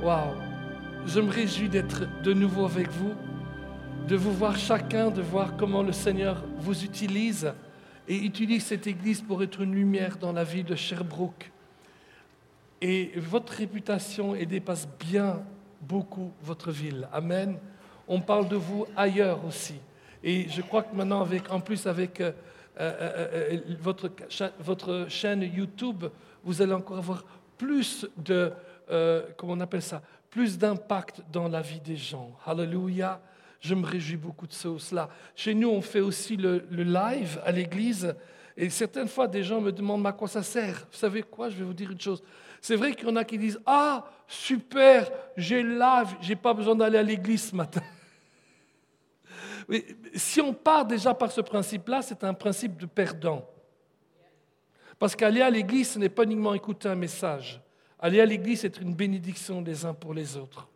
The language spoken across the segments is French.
Waouh. Je me réjouis d'être de nouveau avec vous, de vous voir chacun, de voir comment le Seigneur vous utilise et utilise cette église pour être une lumière dans la vie de Sherbrooke. Et votre réputation dépasse bien beaucoup votre ville. Amen. On parle de vous ailleurs aussi. Et je crois que maintenant, avec, en plus avec euh, euh, euh, votre, votre chaîne YouTube, vous allez encore avoir plus de, comment on appelle ça, plus d'impact dans la vie des gens. Hallelujah. Je me réjouis beaucoup de cela. Chez nous, on fait aussi le, le live à l'église. Et certaines fois, des gens me demandent à quoi ça sert? Vous savez quoi? Je vais vous dire une chose. C'est vrai qu'il y en a qui disent Ah, super, j'ai live, j'ai pas besoin d'aller à l'église ce matin. Si on part déjà par ce principe-là, c'est un principe de perdant. Parce qu'aller à l'église, ce n'est pas uniquement écouter un message. Aller à l'église, c'est une bénédiction les uns pour les autres.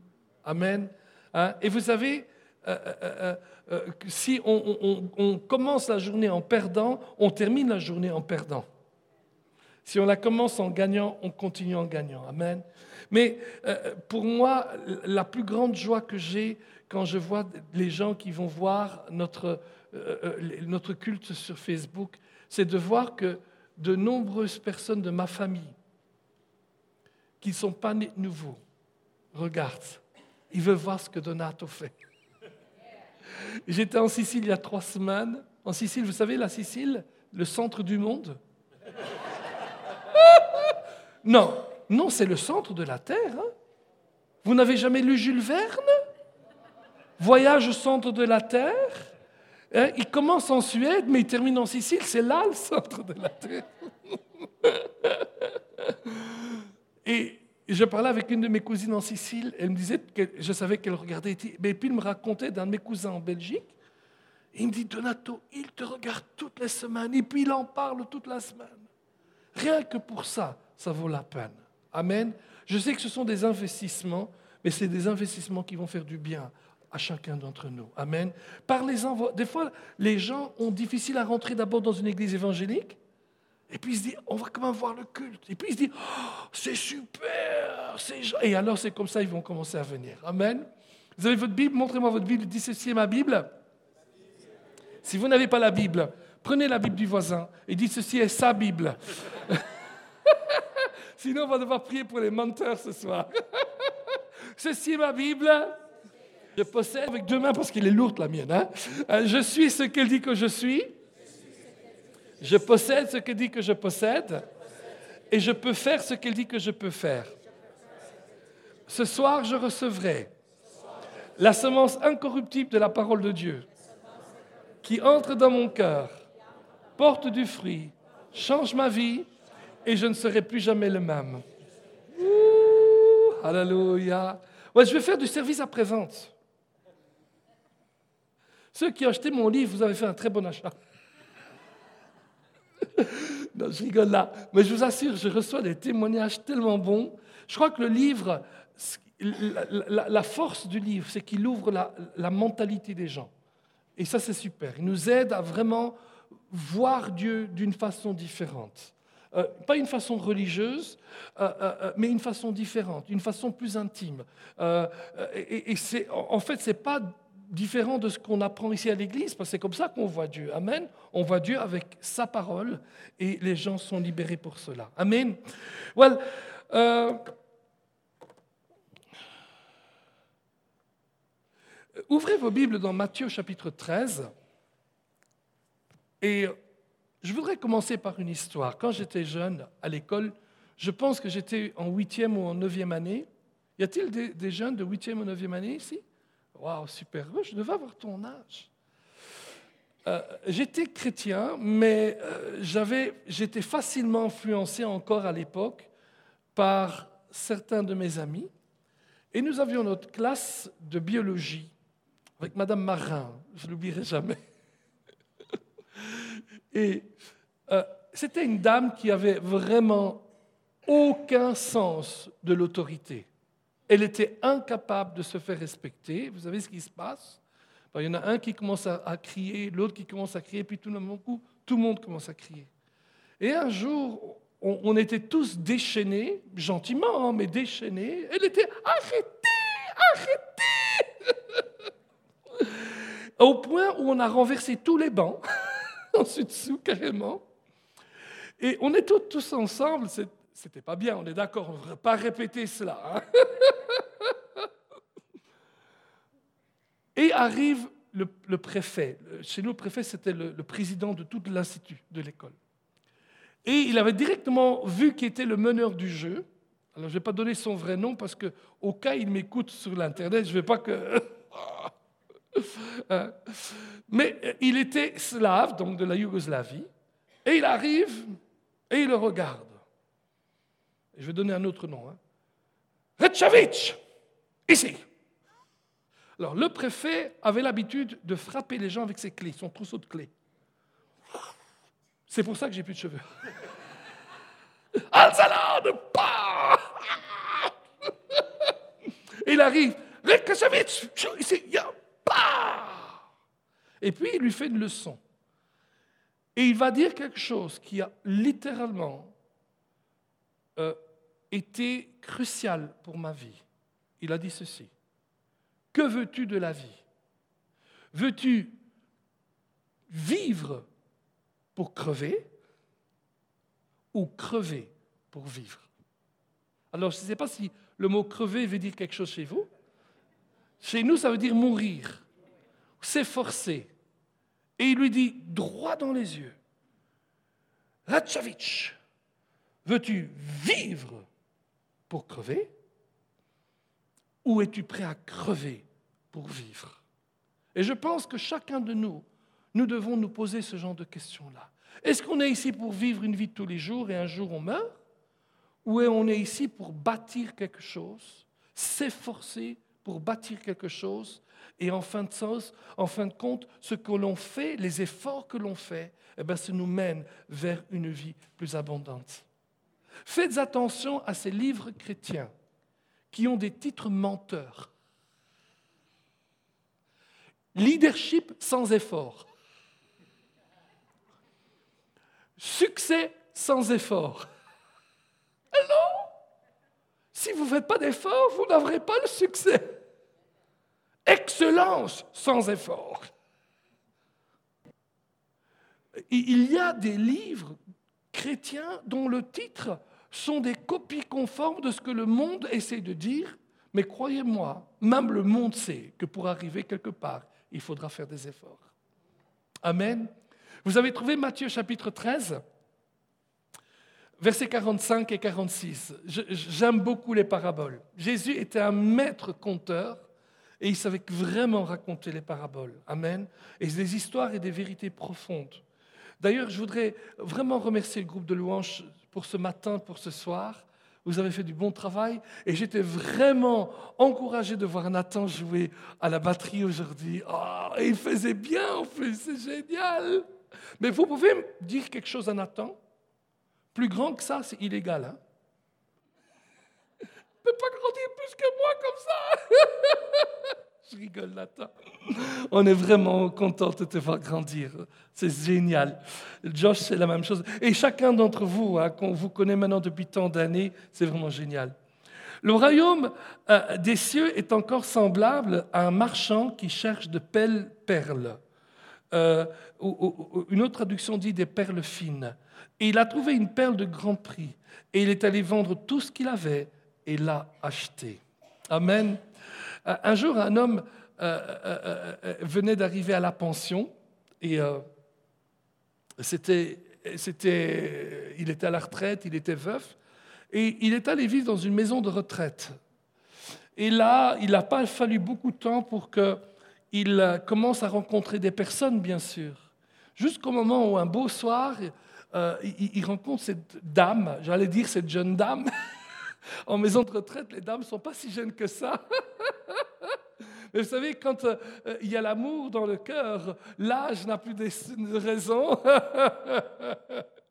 Amen. Hein? Et vous savez, euh, euh, euh, si on, commence la journée en perdant, on termine la journée en perdant. Si on la commence en gagnant, on continue en gagnant. Amen. Mais pour moi, la plus grande joie que j'ai quand je vois les gens qui vont voir notre, notre culte sur Facebook, c'est de voir que de nombreuses personnes de ma famille qui ne sont pas nés de nouveau regardent. Ils veulent voir ce que Donato fait. J'étais en Sicile il y a trois semaines. En Sicile, vous savez, la Sicile, le centre du monde? non, non, c'est le centre de la Terre. Hein. Vous n'avez jamais lu Jules Verne? Voyage au centre de la Terre? Hein, Il commence en Suède, mais il termine en Sicile. C'est là le centre de la Terre. Et je parlais avec une de mes cousines en Sicile, elle me disait que je savais qu'elle regardait, et puis il me racontait d'un de mes cousins en Belgique. il me dit Donato, il te regarde toutes les semaines, et puis il en parle toute la semaine. Rien que pour ça, ça vaut la peine. Amen. Je sais que ce sont des investissements, mais c'est des investissements qui vont faire du bien à chacun d'entre nous. Amen. Parlez-en. Des fois, les gens ont difficile à rentrer d'abord dans une église évangélique. Et puis il se dit, on va quand même voir le culte. Et puis il se dit, oh, c'est super. Et alors c'est comme ça, ils vont commencer à venir. Amen. Vous avez votre Bible? Montrez-moi votre Bible. Dissociez ma Bible. Si vous n'avez pas la Bible, prenez la Bible du voisin et dites ceci est sa Bible. Sinon, on va devoir prier pour les menteurs ce soir. ceci est ma Bible. Je possède avec deux mains parce qu'elle est lourde la mienne. Hein. Euh, je suis ce qu'elle dit que je suis. Je possède ce qu'elle dit que je possède et je peux faire ce qu'elle dit que je peux faire. Ce soir, je recevrai la semence incorruptible de la parole de Dieu qui entre dans mon cœur, porte du fruit, change ma vie et je ne serai plus jamais le même. alléluia. Je vais faire du service à présente. Ceux qui ont acheté mon livre, vous avez fait un très bon achat. non, je rigole là. Mais je vous assure, je reçois des témoignages tellement bons. Je crois que le livre, la, force du livre, c'est qu'il ouvre la, mentalité des gens. Et ça, c'est super. Il nous aide à vraiment voir Dieu d'une façon différente. Euh, pas une façon religieuse, euh, euh, mais une façon différente, une façon plus intime. et, c'est, en fait, c'est pas différent de ce qu'on apprend ici à l'église, parce que c'est comme ça qu'on voit Dieu. Amen. On voit Dieu avec sa parole et les gens sont libérés pour cela. Amen. Well, euh, ouvrez vos Bibles dans Matthieu chapitre 13. Et je voudrais commencer par une histoire. Quand j'étais jeune à l'école, je pense que j'étais en huitième ou en neuvième année. Y a-t-il des, des jeunes de huitième ou neuvième année ici? Waouh, super, je devais avoir ton âge. Euh, j'étais chrétien, mais euh, j'avais, j'étais facilement influencé encore à l'époque par certains de mes amis. Et nous avions notre classe de biologie avec Madame Marin, je l'oublierai jamais. Et euh, c'était une dame qui avait vraiment aucun sens de l'autorité. Elle était incapable de se faire respecter. Vous savez ce qui se passe? Il y en a un qui commence à, crier, l'autre qui commence à crier, puis tout le, monde, tout le monde commence à crier. Et un jour, on, était tous déchaînés, gentiment, hein, mais déchaînés. Elle était arrêtez, arrêtez Au point où on a renversé tous les bancs, en dessous carrément. Et on est tous, ensemble, c'était pas bien, on est d'accord, on ne devrait pas répéter cela. Hein. Et arrive le, préfet. Chez nous, le préfet, c'était le, président de tout l'institut de l'école. Et il avait directement vu qui était le meneur du jeu. Alors, je ne vais pas donner son vrai nom parce que, au cas il m'écoute sur l'Internet, je ne vais pas que. Hein. Mais il était slave, donc de la Yougoslavie, et il arrive et il le regarde. Je vais donner un autre nom. Hein. ici. Alors, le préfet avait l'habitude de frapper les gens avec ses clés, son trousseau de clés. C'est pour ça que j'ai plus de cheveux. Alzalade, pas Il arrive, et puis il lui fait une leçon. Et il va dire quelque chose qui a littéralement euh, été crucial pour ma vie. Il a dit ceci. Que veux-tu de la vie? Veux-tu vivre pour crever ou crever pour vivre? Alors, je ne sais pas si le mot crever veut dire quelque chose chez vous. Chez nous, ça veut dire mourir, s'efforcer. Et il lui dit droit dans les yeux, Ratchavitch, veux-tu vivre pour crever? Ou es-tu prêt à crever pour vivre? Et je pense que chacun de nous, nous devons nous poser ce genre de questions-là. Est-ce qu'on est ici pour vivre une vie de tous les jours et un jour on meurt? Ou est on est ici pour bâtir quelque chose, s'efforcer pour bâtir quelque chose et en fin de, sens, en fin de compte, ce que l'on fait, les efforts que l'on fait, eh bien, ça nous mène vers une vie plus abondante. Faites attention à ces livres chrétiens qui ont des titres menteurs. Leadership sans effort. Succès sans effort. Non Si vous ne faites pas d'effort, vous n'aurez pas le succès. Excellence sans effort. Il y a des livres chrétiens dont le titre sont des copies conformes de ce que le monde essaie de dire, mais croyez-moi, même le monde sait que pour arriver quelque part, il faudra faire des efforts. Amen. Vous avez trouvé Matthieu chapitre 13, versets 45 et 46. J'aime beaucoup les paraboles. Jésus était un maître conteur et il savait vraiment raconter les paraboles. Amen. Et des histoires et des vérités profondes. D'ailleurs, je voudrais vraiment remercier le groupe de louanges pour ce matin, pour ce soir. Vous avez fait du bon travail et j'étais vraiment encouragé de voir Nathan jouer à la batterie aujourd'hui. Oh, il faisait bien en plus, c'est génial. Mais vous pouvez dire quelque chose à Nathan? Plus grand que ça, c'est illégal. Hein? Il ne peut pas grandir plus que moi comme ça. Je rigole, Nathan. On est vraiment content de te voir grandir. C'est génial. Josh, c'est la même chose. Et chacun d'entre vous, hein, qu'on vous connaît maintenant depuis tant d'années, c'est vraiment génial. Le royaume euh, des cieux est encore semblable à un marchand qui cherche de belles perles. Euh, une autre traduction dit des perles fines. Et il a trouvé une perle de grand prix. Et il est allé vendre tout ce qu'il avait et l'a acheté. Amen. Euh, un jour, un homme euh, venait d'arriver à la pension et c'était, il était à la retraite, il était veuf, et il est allé vivre dans une maison de retraite. Et là, il n'a pas fallu beaucoup de temps pour que il euh, commence à rencontrer des personnes, bien sûr. Jusqu'au moment où, un beau soir, euh, il, rencontre cette dame, j'allais dire cette jeune dame. en maison de retraite, les dames ne sont pas si jeunes que ça. Mais vous savez, quand euh, il y a l'amour dans le cœur, l'âge n'a plus de raison.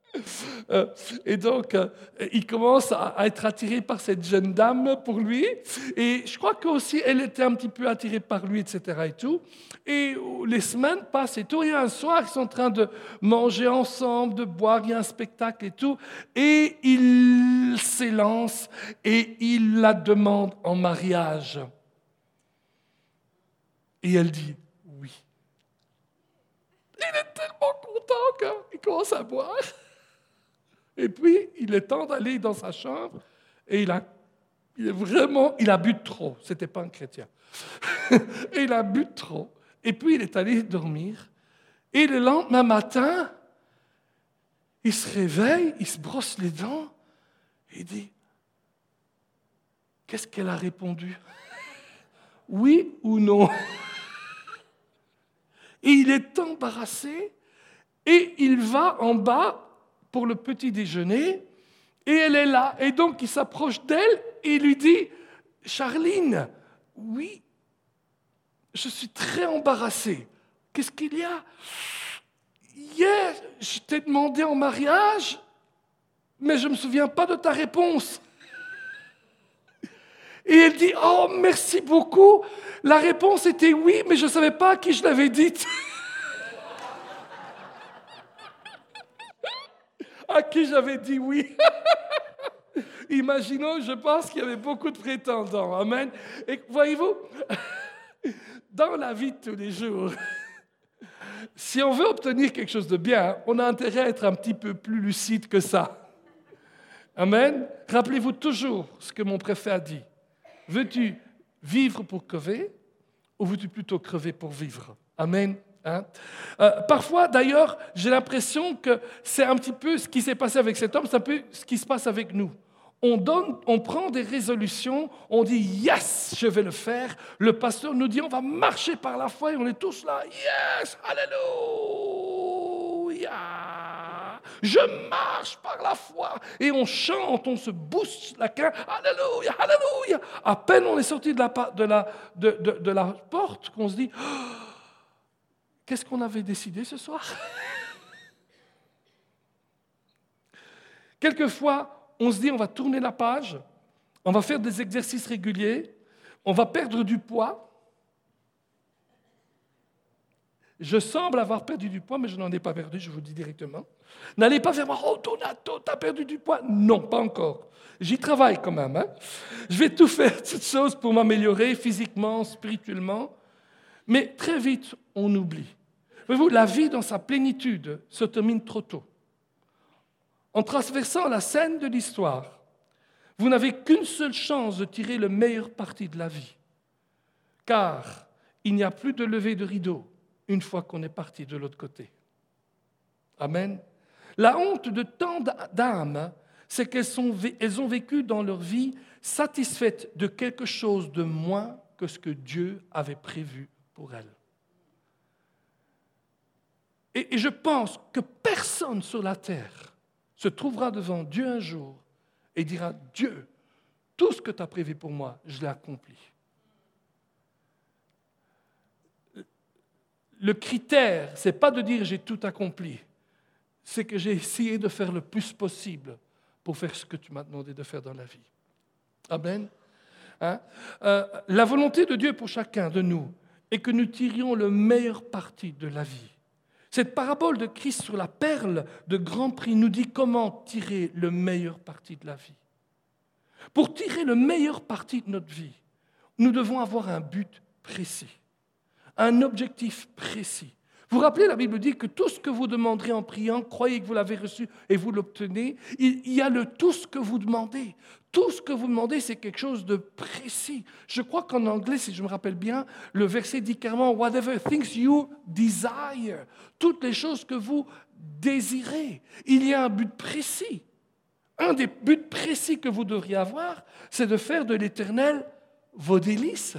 Euh, et donc, euh, il commence à, être attiré par cette jeune dame pour lui. Et je crois qu'aussi, elle était un petit peu attirée par lui, etc. Et tout. Et les semaines passent et tout. Et un soir, ils sont en train de manger ensemble, de boire, il y a un spectacle et tout. Et il s'élance et il la demande en mariage. Et elle dit oui. Il est tellement content qu'il commence à boire. Et puis, il est temps d'aller dans sa chambre et il a, il est vraiment, il a bu trop. C'était pas un chrétien. et il a bu trop. Et puis, il est allé dormir. Et le lendemain matin, il se réveille, il se brosse les dents et il dit Qu'est-ce qu'elle a répondu? Oui ou non? Et il est embarrassé et il va en bas pour le petit déjeuner et elle est là. Et donc il s'approche d'elle et lui dit, Charline, oui, je suis très embarrassé. Qu'est-ce qu'il y a? Hier, je t'ai demandé en mariage, mais je ne me souviens pas de ta réponse. Et elle dit, oh, merci beaucoup. La réponse était oui, mais je ne savais pas à qui je l'avais dite. À qui j'avais dit oui. Imaginons, je pense qu'il y avait beaucoup de prétendants. Amen. Et voyez-vous, dans la vie de tous les jours, si on veut obtenir quelque chose de bien, on a intérêt à être un petit peu plus lucide que ça. Amen. Rappelez-vous toujours ce que mon préfet a dit. Veux-tu vivre pour crever ou veux-tu plutôt crever pour vivre? Amen. Hein? Euh, parfois, d'ailleurs, j'ai l'impression que c'est un petit peu ce qui s'est passé avec cet homme, c'est un peu ce qui se passe avec nous. On, donne, on prend des résolutions, on dit yes, je vais le faire. Le pasteur nous dit on va marcher par la foi et on est tous là, yes, alléluia. Je marche par la foi et on chante, on se booste la queue, alléluia, alléluia. À peine on est sorti de la, de la porte qu'on se dit. Oh, Qu'est-ce qu'on avait décidé ce soir? Quelquefois, on se dit on va tourner la page, on va faire des exercices réguliers, on va perdre du poids. Je semble avoir perdu du poids, mais je n'en ai pas perdu, je vous le dis directement. N'allez pas faire Oh, Donato, tu as perdu du poids. Non, pas encore. J'y travaille quand même. Hein. Je vais tout faire, toutes choses pour m'améliorer physiquement, spirituellement. Mais très vite, on oublie. Voyez-vous, la vie dans sa plénitude se termine trop tôt. En traversant la scène de l'histoire, vous n'avez qu'une seule chance de tirer le meilleur parti de la vie. Car il n'y a plus de levée de rideau une fois qu'on est parti de l'autre côté. Amen. La honte de tant d'âmes, c'est qu'elles ont vécu dans leur vie satisfaites de quelque chose de moins que ce que Dieu avait prévu pour elles. Et, je pense que personne sur la terre se trouvera devant Dieu un jour et dira, Dieu, tout ce que tu as prévu pour moi, je l'ai accompli. Le critère, ce n'est pas de dire j'ai tout accompli, c'est que j'ai essayé de faire le plus possible pour faire ce que tu m'as demandé de faire dans la vie. Amen. Hein? Euh, la volonté de Dieu pour chacun de nous est que nous tirions le meilleur parti de la vie. Cette parabole de Christ sur la perle de grand prix nous dit comment tirer le meilleur parti de la vie. Pour tirer le meilleur parti de notre vie, nous devons avoir un but précis, un objectif précis. Vous vous rappelez, la Bible dit que tout ce que vous demanderez en priant, croyez que vous l'avez reçu et vous l'obtenez. Il y a le tout ce que vous demandez. Tout ce que vous demandez, c'est quelque chose de précis. Je crois qu'en anglais, si je me rappelle bien, le verset dit clairement Whatever things you desire. Toutes les choses que vous désirez. Il y a un but précis. Un des buts précis que vous devriez avoir, c'est de faire de l'éternel vos délices.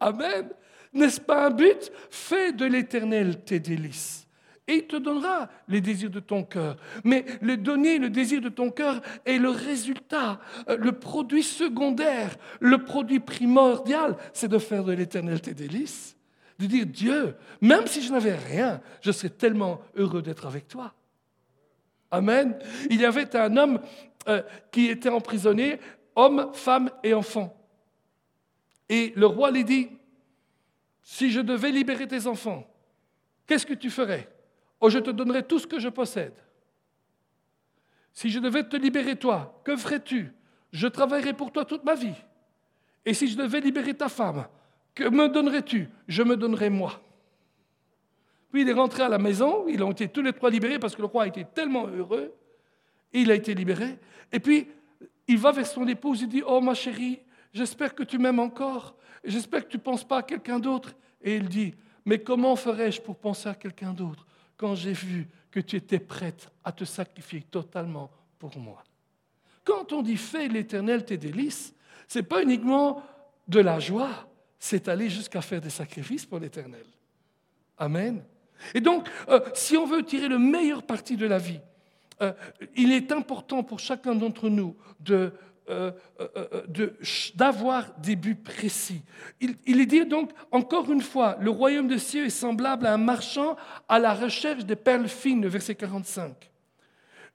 Amen. N'est-ce pas un but Fais de l'éternel tes délices? Et il te donnera les désirs de ton cœur. Mais le donner le désir de ton cœur est le résultat, euh, le produit secondaire, le produit primordial, c'est de faire de l'éternel tes délices. De dire, Dieu, même si je n'avais rien, je serais tellement heureux d'être avec toi. Amen. Il y avait un homme euh, qui était emprisonné, homme, femme et enfant. Et le roi lui dit, si je devais libérer tes enfants, qu'est-ce que tu ferais? Oh, je te donnerais tout ce que je possède. Si je devais te libérer toi, que ferais-tu? Je travaillerais pour toi toute ma vie. Et si je devais libérer ta femme, que me donnerais-tu? Je me donnerais moi. Puis il est rentré à la maison, ils ont été tous les trois libérés parce que le roi a été tellement heureux, il a été libéré. Et puis il va vers son épouse, il dit, oh ma chérie, j'espère que tu m'aimes encore, j'espère que tu ne penses pas à quelqu'un d'autre. Et il dit, mais comment ferais-je pour penser à quelqu'un d'autre quand j'ai vu que tu étais prête à te sacrifier totalement pour moi? Quand on dit fais l'Éternel tes délices, ce n'est pas uniquement de la joie, c'est aller jusqu'à faire des sacrifices pour l'Éternel. Amen. Et donc, euh, si on veut tirer le meilleur parti de la vie, euh, il est important pour chacun d'entre nous de, euh, d'avoir des buts précis. Il, est dit donc, encore une fois, le royaume de cieux est semblable à un marchand à la recherche des perles fines, verset 45.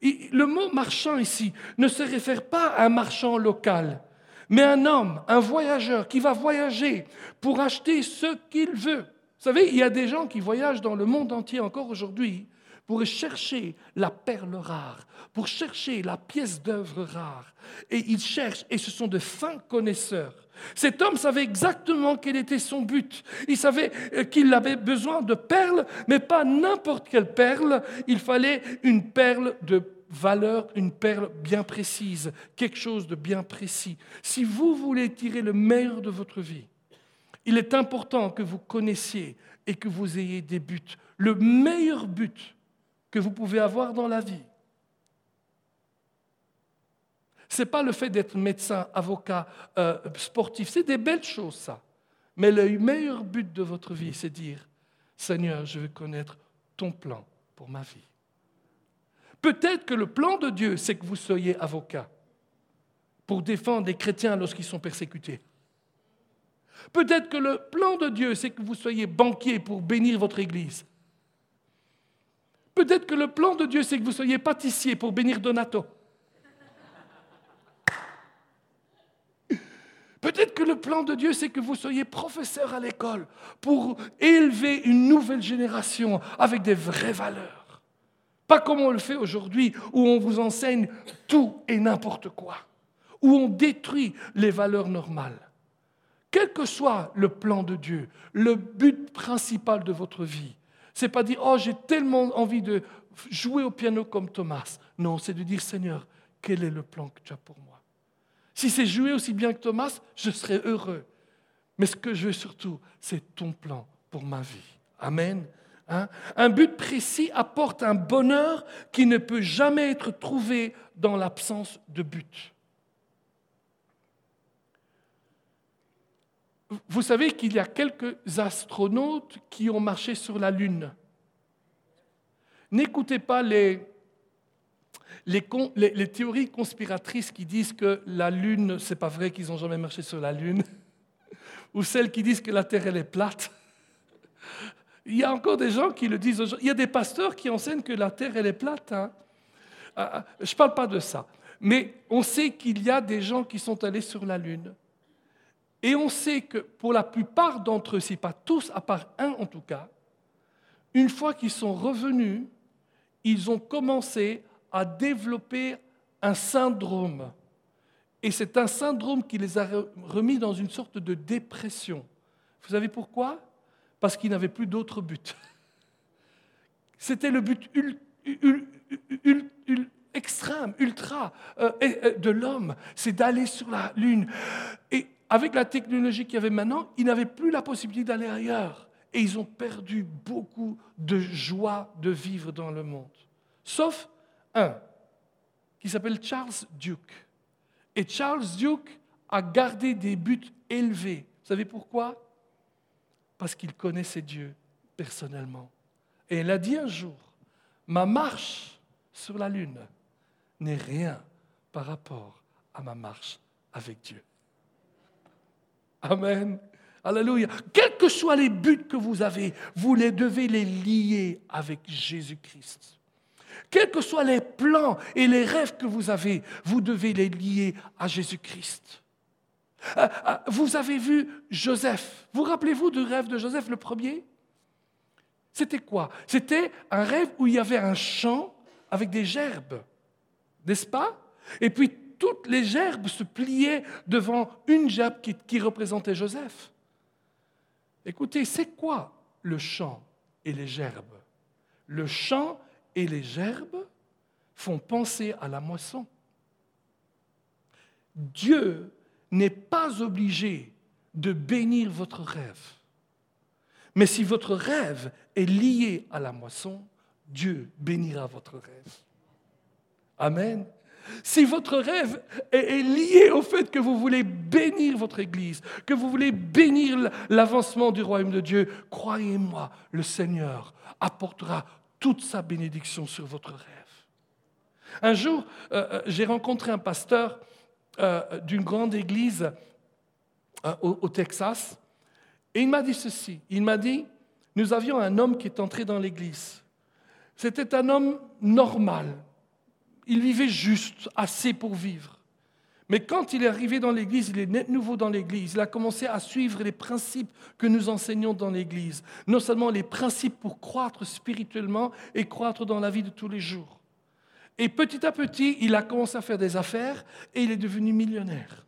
le mot marchand ici ne se réfère pas à un marchand local, mais un homme, un voyageur qui va voyager pour acheter ce qu'il veut. Vous savez, il y a des gens qui voyagent dans le monde entier encore aujourd'hui pour chercher la perle rare, pour chercher la pièce d'œuvre rare. Et ils cherchent, et ce sont de fins connaisseurs. Cet homme savait exactement quel était son but. Il savait euh, qu'il avait besoin de perles, mais pas n'importe quelle perle. Il fallait une perle de valeur, une perle bien précise, quelque chose de bien précis. Si vous voulez tirer le meilleur de votre vie, il est important que vous connaissiez et que vous ayez des buts. Le meilleur but que vous pouvez avoir dans la vie, ce n'est pas le fait d'être médecin, avocat, euh, sportif. C'est des belles choses, ça. Mais le meilleur but de votre vie, c'est dire, Seigneur, je veux connaître ton plan pour ma vie. Peut-être que le plan de Dieu, c'est que vous soyez avocat pour défendre les chrétiens lorsqu'ils sont persécutés. Peut-être que le plan de Dieu, c'est que vous soyez banquier pour bénir votre Église. Peut-être que le plan de Dieu, c'est que vous soyez pâtissier pour bénir Donato. Peut-être que le plan de Dieu, c'est que vous soyez professeur à l'école pour élever une nouvelle génération avec des vraies valeurs. Pas comme on le fait aujourd'hui, où on vous enseigne tout et n'importe quoi, où on détruit les valeurs normales. Quel que soit le plan de Dieu, le but principal de votre vie, c'est pas dire oh j'ai tellement envie de jouer au piano comme Thomas. Non, c'est de dire Seigneur, quel est le plan que tu as pour moi? Si c'est jouer aussi bien que Thomas, je serai heureux. Mais ce que je veux surtout, c'est ton plan pour ma vie. Amen. Hein? un but précis apporte un bonheur qui ne peut jamais être trouvé dans l'absence de but. Vous savez qu'il y a quelques astronautes qui ont marché sur la Lune. N'écoutez pas les, les, théories conspiratrices qui disent que la Lune, c'est pas vrai qu'ils n'ont jamais marché sur la Lune, ou celles qui disent que la Terre elle est plate. Il y a encore des gens qui le disent. Il y a des pasteurs qui enseignent que la terre, elle est plate. Hein. Ah, ah, je ne parle pas de ça. Mais on sait qu'il y a des gens qui sont allés sur la Lune. Et on sait que pour la plupart d'entre eux, si pas tous, à part un en tout cas, une fois qu'ils sont revenus, ils ont commencé à développer un syndrome. Et c'est un syndrome qui les a remis dans une sorte de dépression. Vous savez pourquoi? Parce qu'il n'avait plus d'autre but. C'était le but extrême, ultra euh, euh, de l'homme, c'est d'aller sur la Lune. Et avec la technologie qu'il y avait maintenant, ils n'avaient plus la possibilité d'aller ailleurs. Et ils ont perdu beaucoup de joie de vivre dans le monde. Sauf un, qui s'appelle Charles Duke. Et Charles Duke a gardé des buts élevés. Vous savez pourquoi? Parce qu'il connaissait Dieu personnellement. Et elle a dit un jour, ma marche sur la lune n'est rien par rapport à ma marche avec Dieu. Amen. Alléluia. Quels que soient les buts que vous avez, vous les devez les lier avec Jésus-Christ. Quels que soient les plans et les rêves que vous avez, vous devez les lier à Jésus-Christ. Euh, euh, vous avez vu Joseph. Vous rappelez-vous du rêve de Joseph le premier? C'était quoi? C'était un rêve où il y avait un champ avec des gerbes, n'est-ce pas? Et puis toutes les gerbes se pliaient devant une gerbe qui, représentait Joseph. Écoutez, c'est quoi le champ et les gerbes? Le champ et les gerbes font penser à la moisson. Dieu n'est pas obligé de bénir votre rêve. Mais si votre rêve est lié à la moisson, Dieu bénira votre rêve. Amen. Si votre rêve est, lié au fait que vous voulez bénir votre Église, que vous voulez bénir l'avancement du royaume de Dieu, croyez-moi, le Seigneur apportera toute sa bénédiction sur votre rêve. Un jour, euh, euh, j'ai rencontré un pasteur euh, d'une grande église au, Texas, et il m'a dit ceci. Il m'a dit, nous avions un homme qui est entré dans l'église. C'était un homme normal. Il vivait juste, assez pour vivre. Mais quand il est arrivé dans l'Église, il est net nouveau dans l'Église, il a commencé à suivre les principes que nous enseignons dans l'Église. Non seulement les principes pour croître spirituellement et croître dans la vie de tous les jours. Et petit à petit, il a commencé à faire des affaires et il est devenu millionnaire.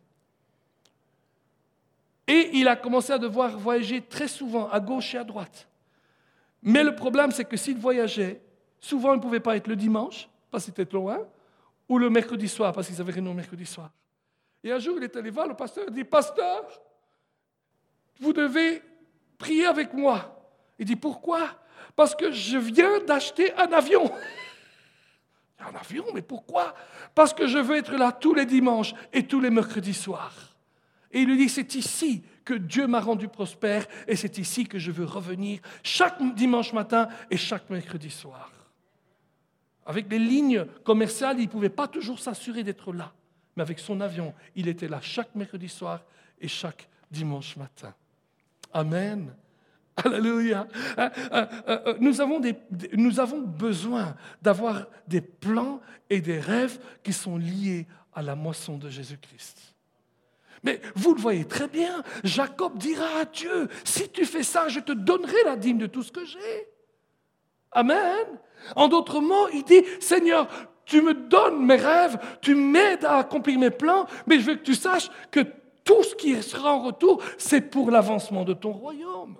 Et il a commencé à devoir voyager très souvent, à gauche et à droite. Mais le problème, c'est que s'il voyageait, souvent il ne pouvait pas être le dimanche, parce qu'il était loin, ou le mercredi soir, parce qu'ils avaient réunion mercredi soir. Et un jour, il est allé voir le pasteur, il dit, Pasteur, vous devez prier avec moi. Il dit, pourquoi? Parce que je viens d'acheter un avion. Un avion, mais pourquoi? Parce que je veux être là tous les dimanches et tous les mercredis soirs. Et il lui dit, c'est ici que Dieu m'a rendu prospère et c'est ici que je veux revenir chaque dimanche matin et chaque mercredi soir. Avec les lignes commerciales, il ne pouvait pas toujours s'assurer d'être là. Mais avec son avion, il était là chaque mercredi soir et chaque dimanche matin. Amen. Alléluia. Euh, euh, euh, nous avons, nous avons besoin d'avoir des plans et des rêves qui sont liés à la moisson de Jésus-Christ. Mais vous le voyez très bien, Jacob dira à Dieu, si tu fais ça, je te donnerai la dîme de tout ce que j'ai. Amen. En d'autres mots, il dit, Seigneur, tu me donnes mes rêves, tu m'aides à accomplir mes plans, mais je veux que tu saches que tout ce qui sera en retour, c'est pour l'avancement de ton royaume.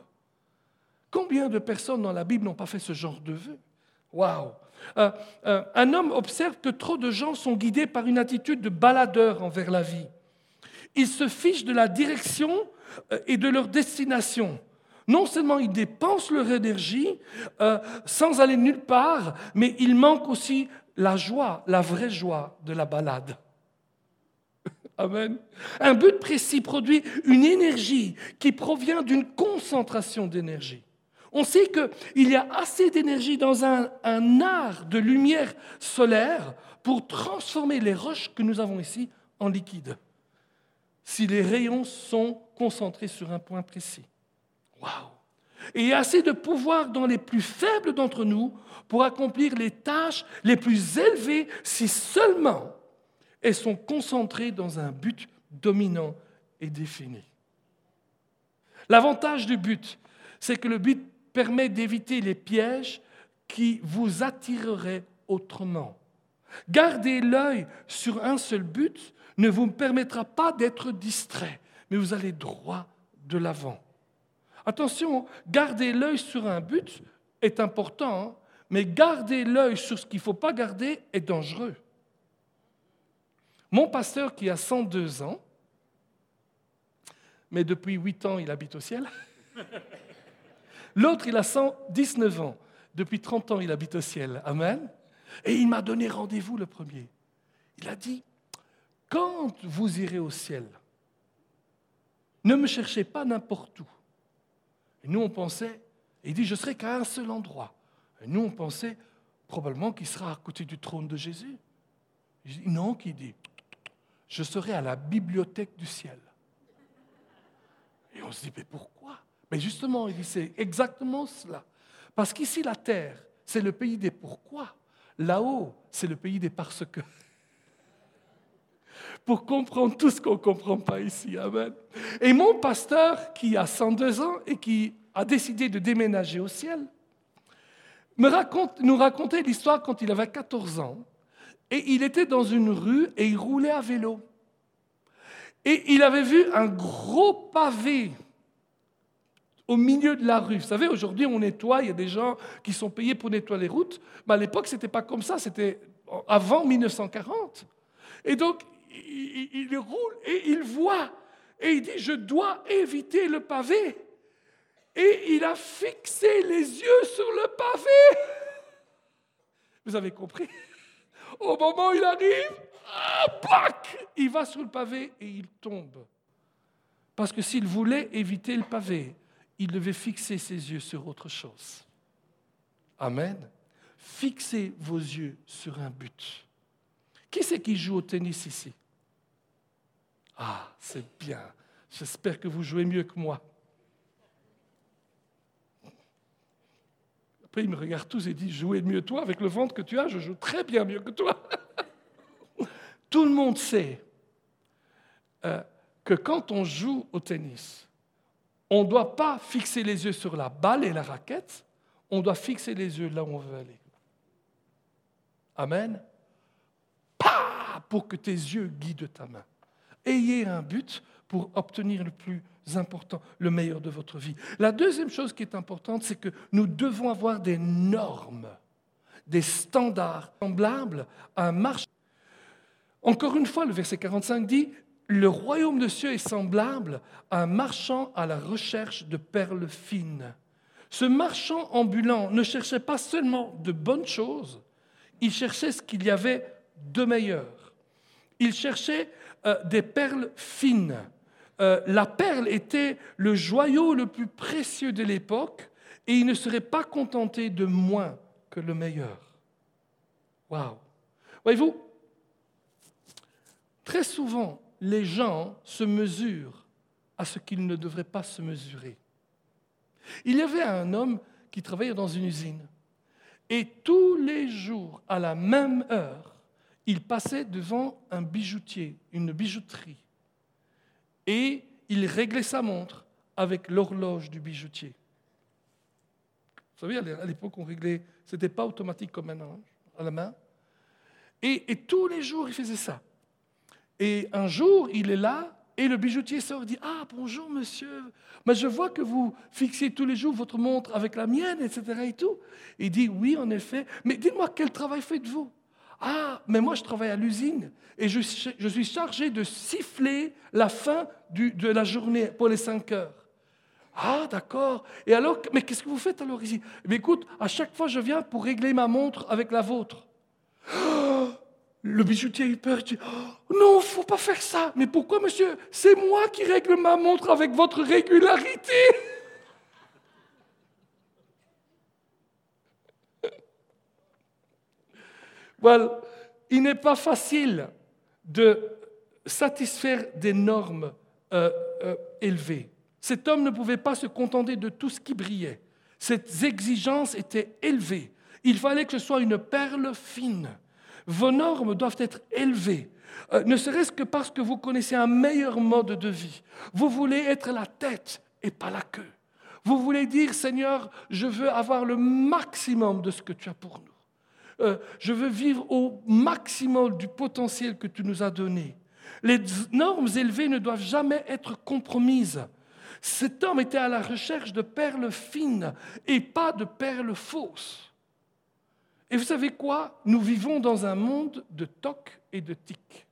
Combien de personnes dans la Bible n'ont pas fait ce genre de vœu Waouh euh, euh, Un homme observe que trop de gens sont guidés par une attitude de baladeur envers la vie. Ils se fichent de la direction euh, et de leur destination. Non seulement ils dépensent leur énergie sans aller nulle part, mais ils manquent aussi la joie, la vraie joie de la balade. Amen. Un but précis produit une énergie qui provient d'une concentration d'énergie. On sait qu'il y a assez d'énergie dans un, art de lumière solaire pour transformer les roches que nous avons ici en liquide, si les rayons sont concentrés sur un point précis. Waouh Et assez de pouvoir dans les plus faibles d'entre nous pour accomplir les tâches les plus élevées si seulement elles sont concentrées dans un but dominant et défini. L'avantage du but, c'est que le but permet d'éviter les pièges qui vous attireraient autrement. Garder l'œil sur un seul but ne vous permettra pas d'être distrait, mais vous allez droit de l'avant. Attention, garder l'œil sur un but est important, hein, mais garder l'œil sur ce qu'il ne faut pas garder est dangereux. Mon pasteur qui a 102 ans, mais depuis 8 ans il habite au ciel, L'autre, il a 119 ans. Depuis 30 ans, il habite au ciel. Amen. Et il m'a donné rendez-vous le premier. Il a dit, quand vous irez au ciel, ne me cherchez pas n'importe où. Et nous, on pensait, il dit, je serai qu'à un seul endroit. Et nous, on pensait probablement qu'il sera à côté du trône de Jésus. Je dis, non, qui dit, je serai à la bibliothèque du ciel. Et on se dit, mais pourquoi? Mais justement, il dit, c'est exactement cela. Parce qu'ici, la terre, c'est le pays des pourquoi. Là-haut, c'est le pays des parce que. Pour comprendre tout ce qu'on ne comprend pas ici. Amen. Et mon pasteur, qui a 102 ans et qui a décidé de déménager au ciel, me raconte, nous racontait l'histoire quand il avait 14 ans. Et il était dans une rue et il roulait à vélo. Et il avait vu un gros pavé au milieu de la rue. Vous savez, aujourd'hui, on nettoie, il y a des gens qui sont payés pour nettoyer les routes. Mais à l'époque, ce n'était pas comme ça, c'était avant 1940. Et donc, il, roule et il voit. Et il dit, je dois éviter le pavé. Et il a fixé les yeux sur le pavé. Vous avez compris? Au moment où il arrive, ah, il va sur le pavé et il tombe. Parce que s'il voulait éviter le pavé, il devait fixer ses yeux sur autre chose. Amen. Fixez vos yeux sur un but. Qui c'est qui joue au tennis ici? Ah, c'est bien. J'espère que vous jouez mieux que moi. Après, ils me regardent tous et disent Jouez mieux toi avec le ventre que tu as, je joue très bien mieux que toi. Tout le monde sait euh, que quand on joue au tennis, on ne doit pas fixer les yeux sur la balle et la raquette, on doit fixer les yeux là où on veut aller. Amen. Pour que tes yeux guident ta main. Ayez un but pour obtenir le plus important, le meilleur de votre vie. La deuxième chose qui est importante, c'est que nous devons avoir des normes, des standards semblables à un marché. Encore une fois, le verset 45 dit, le royaume de cieux est semblable à un marchand à la recherche de perles fines. Ce marchand ambulant ne cherchait pas seulement de bonnes choses, il cherchait ce qu'il y avait de meilleur. Il cherchait euh, des perles fines. Euh, la perle était le joyau le plus précieux de l'époque et il ne serait pas contenté de moins que le meilleur. Waouh! Voyez-vous, très souvent, les gens se mesurent à ce qu'ils ne devraient pas se mesurer. Il y avait un homme qui travaillait dans une usine et tous les jours, à la même heure, il passait devant un bijoutier, une bijouterie et il réglait sa montre avec l'horloge du bijoutier. Vous savez, à l'époque, on réglait, ce n'était pas automatique comme maintenant, à la main. Et, et, tous les jours, il faisait ça. Et un jour, il est là, et le bijoutier sort et dit Ah, bonjour monsieur, mais je vois que vous fixez tous les jours votre montre avec la mienne, etc. Et tout. Il dit Oui, en effet, mais dites-moi quel travail faites-vous? Ah, mais moi je travaille à l'usine et je, suis chargé de siffler la fin de la journée pour les 5 heures. Ah, d'accord. Et alors, mais qu'est-ce que vous faites alors ici? Mais Écoute, à chaque fois je viens pour régler ma montre avec la vôtre. le bijoutier eu peur. Il dit Non, il faut pas faire ça. Mais pourquoi, monsieur? C'est moi qui règle ma montre avec votre régularité. Il n'est pas facile de satisfaire des normes euh, euh, élevées. Cet homme ne pouvait pas se contenter de tout ce qui brillait. Ces exigences étaient élevées. Il fallait que ce soit une perle fine. Vos normes doivent être élevées, euh, ne serait-ce que parce que vous connaissez un meilleur mode de vie. Vous voulez être la tête et pas la queue. Vous voulez dire, Seigneur, je veux avoir le maximum de ce que tu as pour nous. Euh, je veux vivre au maximum du potentiel que tu nous as donné. Les normes élevées ne doivent jamais être compromises. Cet homme était à la recherche de perles fines et pas de perles fausses. Et vous savez quoi? Nous vivons dans un monde de tocs et de tics.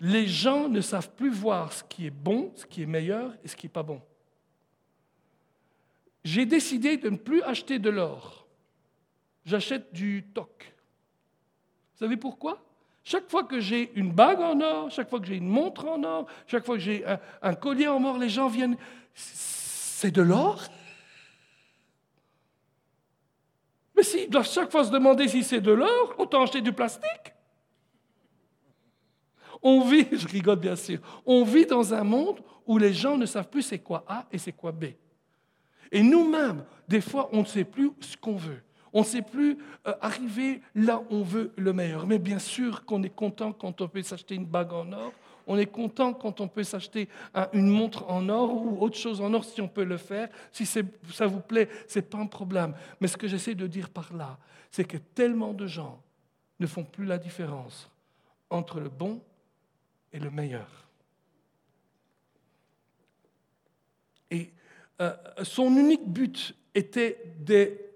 Les gens ne savent plus voir ce qui est bon, ce qui est meilleur et ce qui n'est pas bon. J'ai décidé de ne plus acheter de l'or j'achète du toc. Vous savez pourquoi? Chaque fois que j'ai une bague en or, chaque fois que j'ai une montre en or, chaque fois que j'ai un, collier en or, les gens viennent. C'est de l'or? Mais s'ils doivent chaque fois se demander si c'est de l'or, autant acheter du plastique. On vit, je rigole bien sûr, on vit dans un monde où les gens ne savent plus c'est quoi A et c'est quoi B. Et nous-mêmes, des fois, on ne sait plus ce qu'on veut. On ne sait plus euh, arriver là où on veut le meilleur. Mais bien sûr qu'on est content quand on peut s'acheter une bague en or. On est content quand on peut s'acheter une montre en or ou autre chose en or si on peut le faire. Si ça vous plaît, ce n'est pas un problème. Mais ce que j'essaie de dire par là, c'est que tellement de gens ne font plus la différence entre le bon et le meilleur. Et euh, son unique but était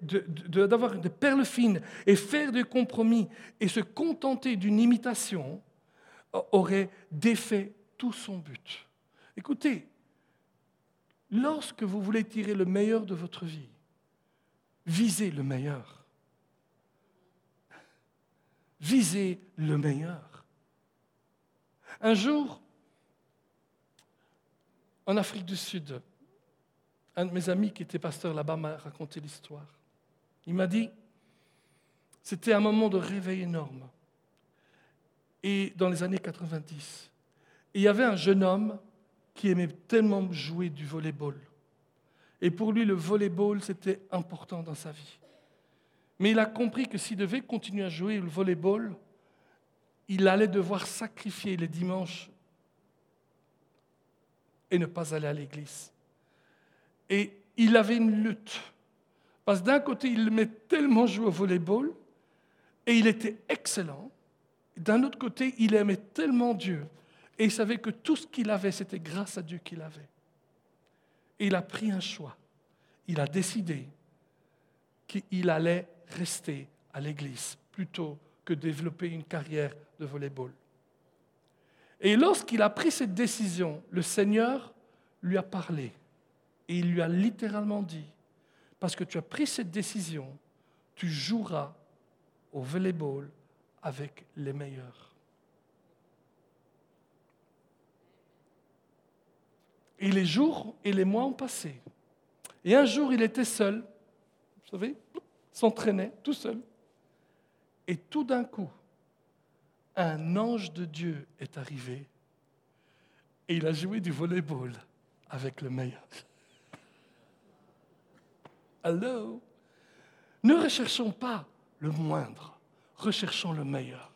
d'avoir des perles fines et faire des compromis et se contenter d'une imitation aurait défait tout son but. Écoutez, lorsque vous voulez tirer le meilleur de votre vie, visez le meilleur. Visez le meilleur. Un jour, en Afrique du Sud, un de mes amis qui était pasteur là-bas m'a raconté l'histoire. Il m'a dit, c'était un moment de réveil énorme. Et dans les années 90, il y avait un jeune homme qui aimait tellement jouer du volleyball. Et pour lui, le volleyball, c'était important dans sa vie. Mais il a compris que s'il devait continuer à jouer le volleyball, il allait devoir sacrifier les dimanches et ne pas aller à l'église. Et il avait une lutte. Parce que d'un côté, il aimait tellement jouer au volleyball, et il était excellent. D'un autre côté, il aimait tellement Dieu, et il savait que tout ce qu'il avait, c'était grâce à Dieu qu'il avait. Et il a pris un choix. Il a décidé qu'il allait rester à l'église plutôt que développer une carrière de volleyball. Et lorsqu'il a pris cette décision, le Seigneur lui a parlé. Et il lui a littéralement dit, parce que tu as pris cette décision, tu joueras au volleyball avec les meilleurs. Et les jours et les mois ont passé. Et un jour, il était seul, vous savez, s'entraînait tout seul. Et tout d'un coup, un ange de Dieu est arrivé et il a joué du volleyball avec le meilleur. Allô? Ne recherchons pas le moindre, recherchons le meilleur.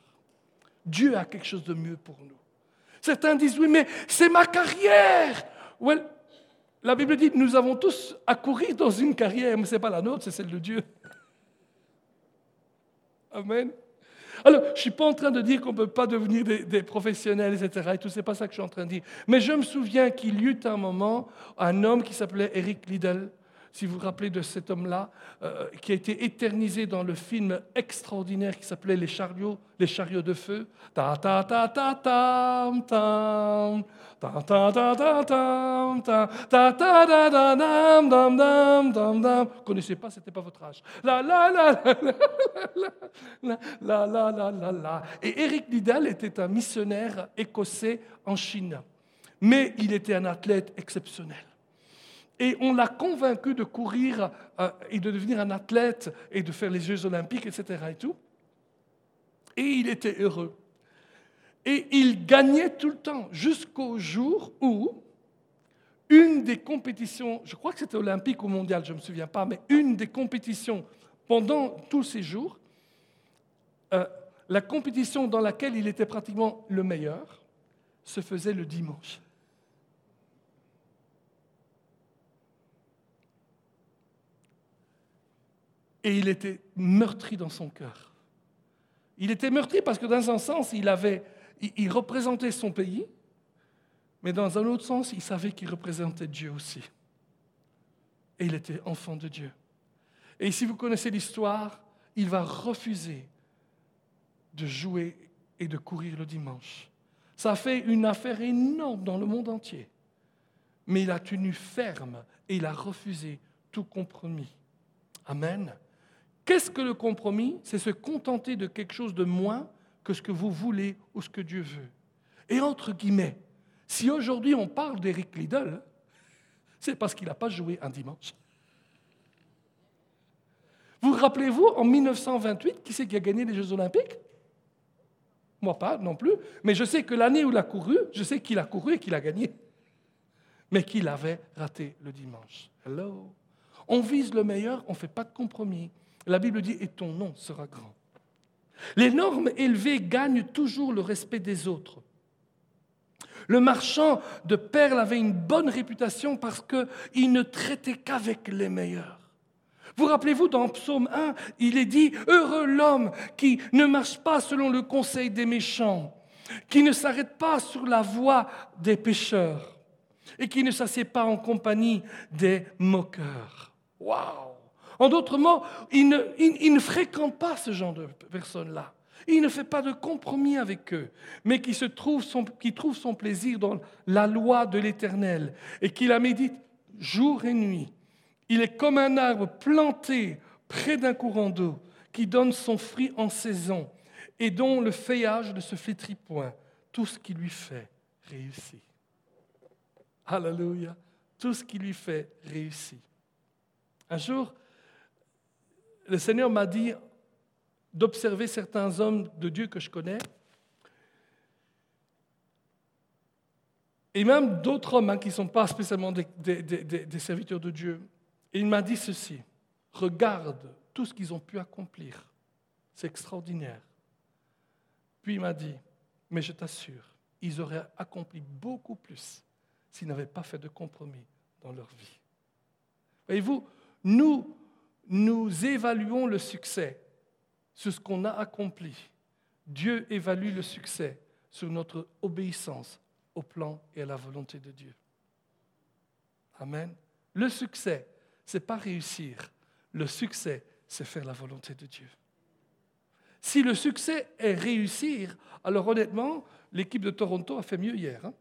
Dieu a quelque chose de mieux pour nous. Certains disent, oui, mais c'est ma carrière. Well, la Bible dit, nous avons tous à courir dans une carrière, mais ce n'est pas la nôtre, c'est celle de Dieu. Amen. Alors, je ne suis pas en train de dire qu'on ne peut pas devenir des, professionnels, etc. Et tout, pas ça que je suis en train de dire. Mais je me souviens qu'il y eut un moment, un homme qui s'appelait Eric Liddell, si vous vous rappelez de cet homme-là, euh, qui a été éternisé dans le film extraordinaire qui s'appelait Les chariots, les chariots de feu. Ta ta connaissez pas, c'était pas votre âge. Et Eric Liddell était un missionnaire écossais en Chine, mais il était un athlète exceptionnel. Et on l'a convaincu de courir euh, et de devenir un athlète et de faire les Jeux olympiques, etc. Et, tout. et il était heureux. Et il gagnait tout le temps, jusqu'au jour où une des compétitions, je crois que c'était olympique ou mondial, je ne me souviens pas, mais une des compétitions pendant tous ces jours, euh, la compétition dans laquelle il était pratiquement le meilleur, se faisait le dimanche. Et il était meurtri dans son cœur. Il était meurtri parce que dans un sens, il, avait, il, représentait son pays, mais dans un autre sens, il savait qu'il représentait Dieu aussi. Et il était enfant de Dieu. Et si vous connaissez l'histoire, il va refuser de jouer et de courir le dimanche. Ça fait une affaire énorme dans le monde entier. Mais il a tenu ferme et il a refusé tout compromis. Amen. Qu'est-ce que le compromis? C'est se contenter de quelque chose de moins que ce que vous voulez ou ce que Dieu veut. Et entre guillemets, si aujourd'hui on parle d'Eric Liddell, c'est parce qu'il n'a pas joué un dimanche. Vous rappelez-vous, en 1928, qui c'est qui a gagné les Jeux Olympiques? Moi pas non plus, mais je sais que l'année où il a couru, je sais qu'il a couru et qu'il a gagné, mais qu'il avait raté le dimanche. Hello? On vise le meilleur, on ne fait pas de compromis. La Bible dit, et ton nom sera grand. Les normes élevées gagnent toujours le respect des autres. Le marchand de perles avait une bonne réputation parce qu'il ne traitait qu'avec les meilleurs. Vous rappelez-vous, dans Psaume 1, il est dit, Heureux l'homme qui ne marche pas selon le conseil des méchants, qui ne s'arrête pas sur la voie des pécheurs et qui ne s'assied pas en compagnie des moqueurs. Waouh En d'autres mots, il ne, fréquente pas ce genre de personnes-là. Il ne fait pas de compromis avec eux, mais qui, trouve son, qui trouve son plaisir dans la loi de l'Éternel et qui la médite jour et nuit. Il est comme un arbre planté près d'un courant d'eau qui donne son fruit en saison et dont le feuillage ne se flétrit point. Tout ce qui lui fait réussit. Alléluia. Tout ce qui lui fait réussit. Un jour, le Seigneur m'a dit d'observer certains hommes de Dieu que je connais, et même d'autres hommes hein, qui ne sont pas spécialement des, des, serviteurs de Dieu. Et il m'a dit ceci, regarde tout ce qu'ils ont pu accomplir, c'est extraordinaire. Puis il m'a dit, mais je t'assure, ils auraient accompli beaucoup plus s'ils n'avaient pas fait de compromis dans leur vie. Voyez-vous, nous, nous évaluons le succès sur ce qu'on a accompli. Dieu évalue le succès sur notre obéissance au plan et à la volonté de Dieu. Amen. Le succès, ce n'est pas réussir. Le succès, c'est faire la volonté de Dieu. Si le succès est réussir, alors honnêtement, l'équipe de Toronto a fait mieux hier. Hein.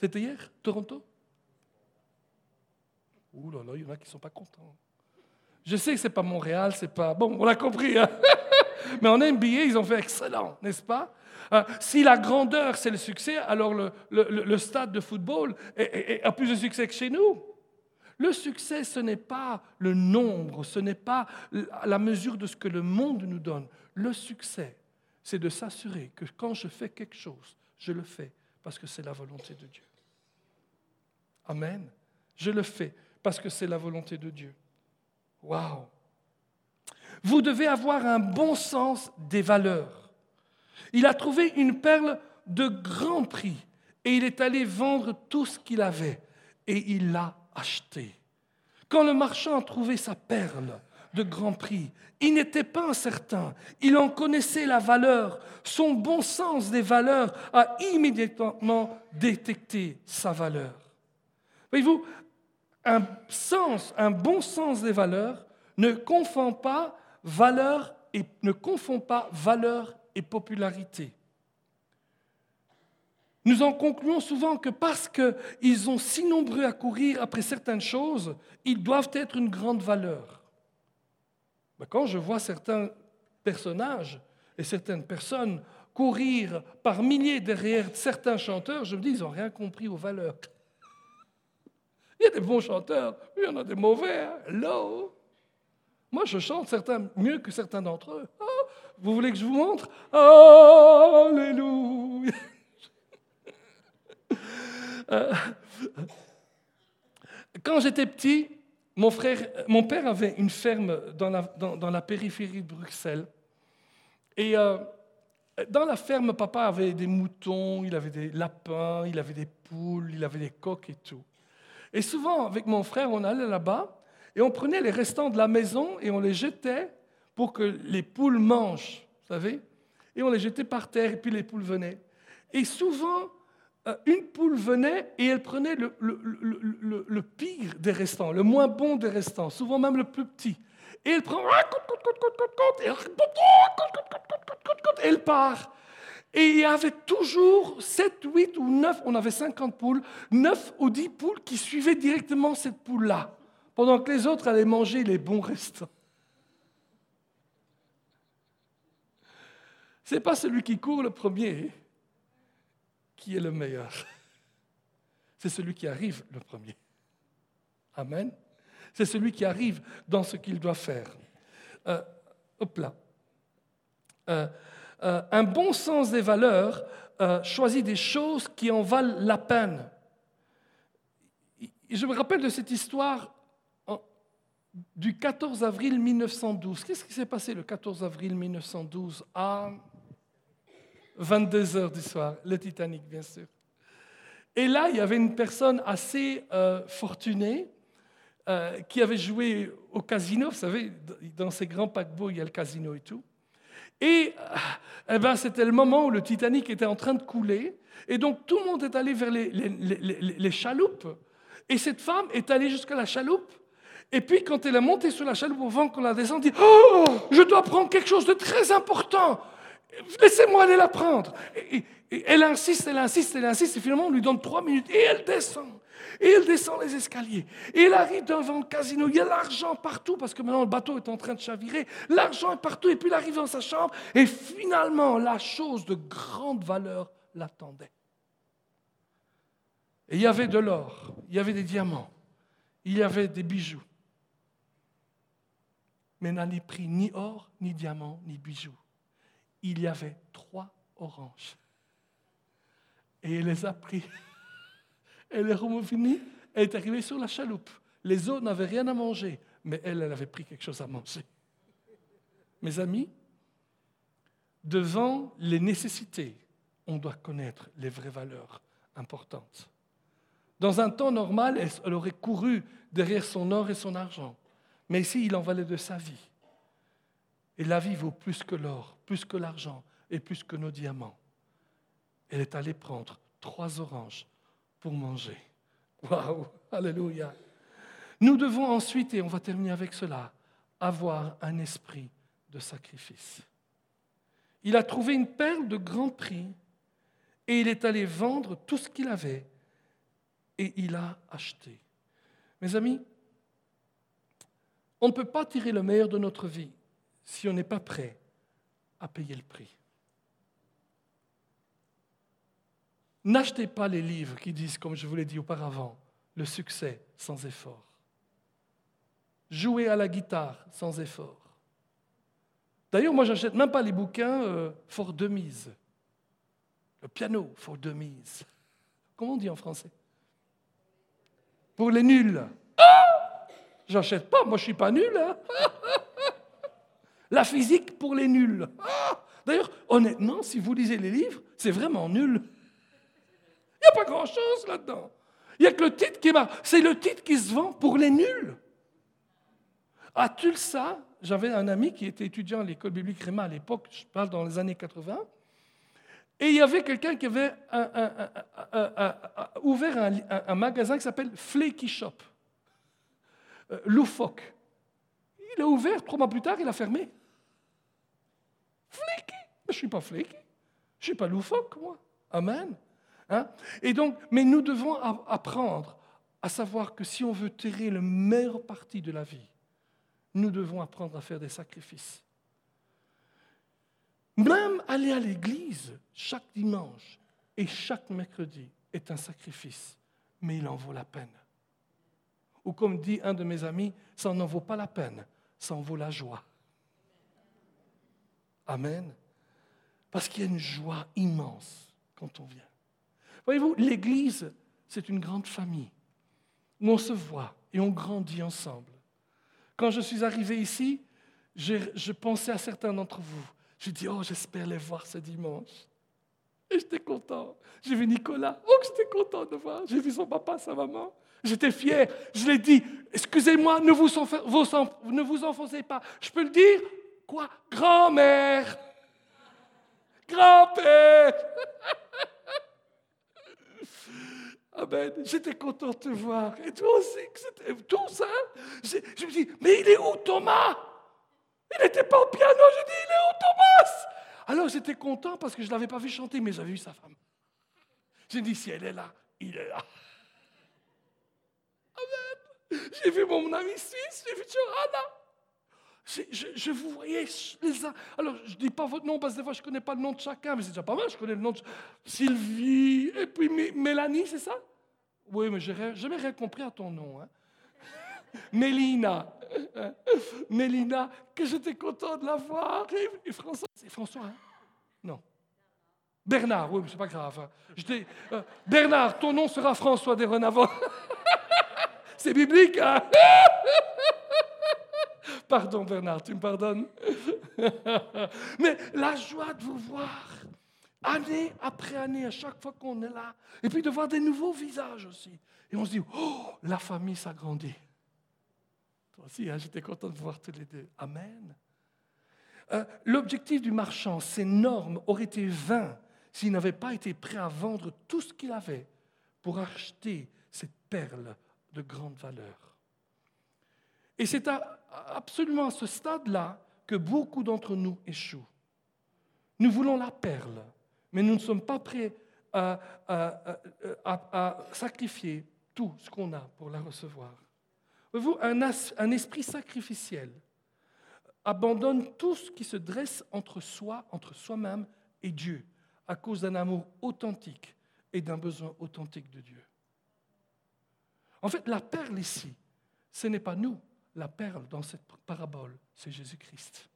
C'était hier, Toronto? Ouh là là, il y en a qui ne sont pas contents. Je sais que ce n'est pas Montréal, c'est pas. Bon, on l'a compris. Hein. Mais en NBA, ils ont fait excellent, n'est-ce pas? Euh, Si la grandeur, c'est le succès, alors le, stade de football a plus de succès que chez nous. Le succès, ce n'est pas le nombre, ce n'est pas la mesure de ce que le monde nous donne. Le succès, c'est de s'assurer que quand je fais quelque chose, je le fais parce que c'est la volonté de Dieu. Amen. Je le fais parce que c'est la volonté de Dieu. Waouh Vous devez avoir un bon sens des valeurs. Il a trouvé une perle de grand prix et il est allé vendre tout ce qu'il avait et il l'a achetée. Quand le marchand a trouvé sa perle de grand prix, il n'était pas incertain, il en connaissait la valeur. Son bon sens des valeurs a immédiatement détecté sa valeur. Voyez-vous, un bon sens des valeurs ne confond pas valeur et popularité. Nous en concluons souvent que parce qu'ils sont si nombreux à courir après certaines choses, ils doivent être une grande valeur. Quand je vois certains personnages et certaines personnes courir par milliers derrière certains chanteurs, je me dis, ils n'ont rien compris aux valeurs. Il y a des bons chanteurs, il y en a des mauvais. Hello. Moi, je chante certains mieux que certains d'entre eux. Oh, vous voulez que je vous montre? Alléluia. Euh, quand j'étais petit, mon, frère, mon père avait une ferme dans la, dans, la périphérie de Bruxelles. Et euh, dans la ferme, papa avait des moutons, il avait des lapins, il avait des poules, il avait des coques et tout. Et souvent, avec mon frère, on allait là-bas et on prenait les restants de la maison et on les jetait pour que les poules mangent, vous savez Et on les jetait par terre et puis les poules venaient. Et souvent, euh, une poule venait et elle prenait le, le, pire des restants, le moins bon des restants, souvent même le plus petit. Et elle prend... Et elle part. Et il y avait toujours 7, 8 ou 9, on avait 50 poules, 9 ou 10 poules qui suivaient directement cette poule-là, pendant que les autres allaient manger les bons restants. Ce n'est pas celui qui court le premier qui est le meilleur. C'est celui qui arrive le premier. Amen. C'est celui qui arrive dans ce qu'il doit faire. Euh, hop là. Euh, euh, un bon sens des valeurs euh, choisit des choses qui en valent la peine. Je me rappelle de cette histoire du 14 avril 1912. Qu'est-ce qui s'est passé le 14 avril 1912 à 22 heures du soir? Le Titanic, bien sûr. Et là, il y avait une personne assez euh, fortunée qui avait joué au casino. Vous savez, dans ces grands paquebots, il y a le casino et tout. Et euh, eh ben, c'était le moment où le Titanic était en train de couler. Et donc, tout le monde est allé vers les, chaloupes. Et cette femme est allée jusqu'à la chaloupe. Et puis, quand elle est montée sur la chaloupe au vent qu'on la descend, dit Oh, je dois prendre quelque chose de très important. Laissez-moi aller la prendre. Elle insiste, elle insiste, elle insiste. Et finalement, on lui donne trois minutes. Et elle descend. Et elle descend les escaliers. Elle arrive devant le casino. Il y a l'argent partout parce que maintenant le bateau est en train de chavirer. L'argent est partout. Et puis elle arrive dans sa chambre. Et finalement, la chose de grande valeur l'attendait. Il y avait de l'or, il y avait des diamants, il y avait des bijoux. Mais n'a ni pris ni or, ni diamants, ni bijoux. Il y avait trois oranges. Et elle les a pris. Elle est revenue, elle est arrivée sur la chaloupe. Les autres n'avaient rien à manger, mais elle, elle avait pris quelque chose à manger. Mes amis, devant les nécessités, on doit connaître les vraies valeurs importantes. Dans un temps normal, elle aurait couru derrière son or et son argent. Mais ici, il en valait de sa vie. Et la vie vaut plus que l'or, plus que l'argent et plus que nos diamants. Elle est allée prendre trois oranges pour manger. Waouh, alléluia. Nous devons ensuite, et on va terminer avec cela, avoir un esprit de sacrifice. Il a trouvé une perle de grand prix et il est allé vendre tout ce qu'il avait et il a acheté. Mes amis, on ne peut pas tirer le meilleur de notre vie si on n'est pas prêt à payer le prix. N'achetez pas les livres qui disent, comme je vous l'ai dit auparavant, le succès sans effort. Jouez à la guitare sans effort. D'ailleurs, moi, j'achète même pas les bouquins euh, fort de mise. Le piano, fort de mise. Comment on dit en français? Pour les nuls. Ah J'achète pas, moi je suis pas nul. Hein. La physique pour les nuls. Ah D'ailleurs, honnêtement, si vous lisez les livres, c'est vraiment nul. Il n'y a pas grand-chose là-dedans. Il n'y a que le titre qui marche. C'est le titre qui se vend pour les nuls. À Tulsa, j'avais un ami qui était étudiant à l'école biblique Réma à l'époque, je parle dans les années 80. Et il y avait quelqu'un qui avait ouvert un, magasin qui s'appelle Flaky Shop, euh, loufoque. Il a ouvert, trois mois plus tard, il a fermé. Flaky je ne suis pas flaky. Je ne suis pas loufoque, moi. Amen. Hein? Et donc, mais nous devons apprendre à savoir que si on veut tirer le meilleur parti de la vie, nous devons apprendre à faire des sacrifices. Même aller à l'église chaque dimanche et chaque mercredi est un sacrifice, mais il en vaut la peine. Ou comme dit un de mes amis, ça n'en vaut pas la peine, ça en vaut la joie. Amen. Parce qu'il y a une joie immense quand on vient. Voyez-vous, l'Église, c'est une grande famille où on se voit et on grandit ensemble. Quand je suis arrivé ici, je pensais à certains d'entre vous je dis, oh, j'espère les voir ce dimanche. Et j'étais content. J'ai vu Nicolas. Oh, j'étais content de voir. J'ai vu son papa, sa maman. J'étais fier. Je l'ai dit, excusez-moi, ne vous, ne vous enfoncez pas. Je peux le dire? Quoi? Grand-mère Grand-père Amen. J'étais content de te voir. Et toi aussi, que c'était tout ça. Je me dis, mais il est où Thomas? Il n'était pas au piano. J'ai dit, il est où Thomas? Alors j'étais content parce que je ne l'avais pas vu chanter, mais j'avais vu sa femme. J'ai dit, si elle est là, il est là. Amen. J'ai vu mon ami suisse, j'ai vu Johanna. Je, vous voyais les uns. Alors, je ne dis pas votre nom parce que des fois, je ne connais pas le nom de chacun, mais c'est déjà pas mal. Je connais le nom de Sylvie, et puis Mélanie, c'est ça? Oui, mais je n'ai jamais rien compris à ton nom. Hein. Mélina. Mélina, que j'étais content de la voir. Et, François, c'est François, hein? Non. Bernard, oui, mais c'est pas grave. Hein. Euh, Bernard, ton nom sera François avant. c'est biblique, hein? Pardon Bernard, tu me pardonnes Mais la joie de vous voir, année après année, à chaque fois qu'on est là, et puis de voir des nouveaux visages aussi. Et on se dit, oh, la famille s'agrandit. Toi aussi, hein, j'étais content de voir tous les deux. Amen. Euh, l'objectif du marchand, ces normes, aurait été vain s'il n'avait pas été prêt à vendre tout ce qu'il avait pour acheter cette perle de grande valeur. Et c'est absolument à ce stade-là que beaucoup d'entre nous échouent. Nous voulons la perle, mais nous ne sommes pas prêts à, à sacrifier tout ce qu'on a pour la recevoir. Vous, un, un esprit sacrificiel abandonne tout ce qui se dresse entre soi, entre soi-même et Dieu, à cause d'un amour authentique et d'un besoin authentique de Dieu. En fait, la perle ici, ce n'est pas nous. La perle dans cette parabole, c'est Jésus-Christ.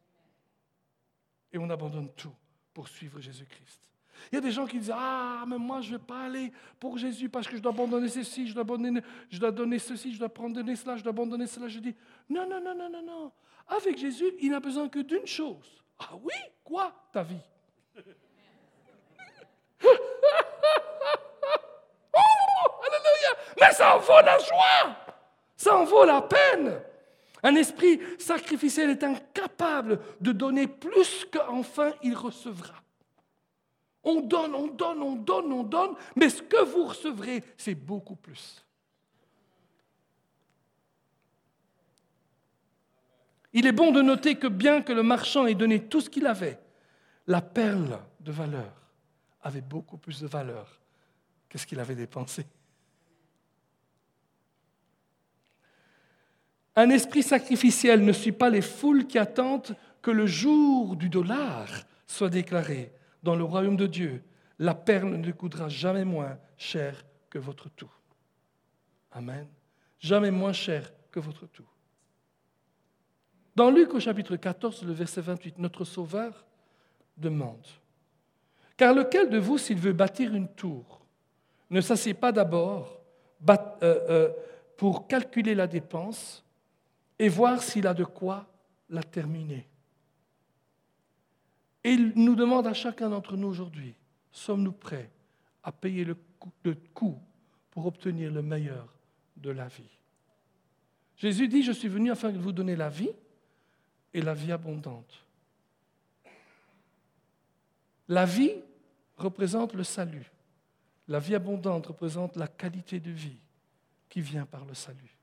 Et on abandonne tout pour suivre Jésus-Christ. Il y a des gens qui disent Ah, mais moi, je ne vais pas aller pour Jésus parce que je dois abandonner ceci, je dois, abandonner, je dois donner ceci, je dois abandonner cela, je dois abandonner cela. Je dis Non, non, non, non, non, non. Avec Jésus, il n'a besoin que d'une chose. Ah oui? Quoi? Ta vie. oh, Mais ça en vaut la joie Ça en vaut la peine un esprit sacrificiel est incapable de donner plus qu'enfin il recevra. On donne, on donne, on donne, on donne, mais ce que vous recevrez, c'est beaucoup plus. Il est bon de noter que bien que le marchand ait donné tout ce qu'il avait, la perle de valeur avait beaucoup plus de valeur que ce qu'il avait dépensé. Un esprit sacrificiel ne suit pas les foules qui attendent que le jour du dollar soit déclaré. Dans le royaume de Dieu, la perle ne coûtera jamais moins cher que votre tout. Amen. Jamais moins cher que votre tout. Dans Luc au chapitre 14, le verset 28, notre Sauveur demande, Car lequel de vous, s'il veut bâtir une tour, ne s'assied pas d'abord euh, euh, pour calculer la dépense et voir s'il a de quoi la terminer. Et il nous demande à chacun d'entre nous aujourd'hui, sommes-nous prêts à payer le coût pour obtenir le meilleur de la vie? Jésus dit, je suis venu afin de vous donner la vie et la vie abondante. La vie représente le salut. La vie abondante représente la qualité de vie qui vient par le salut.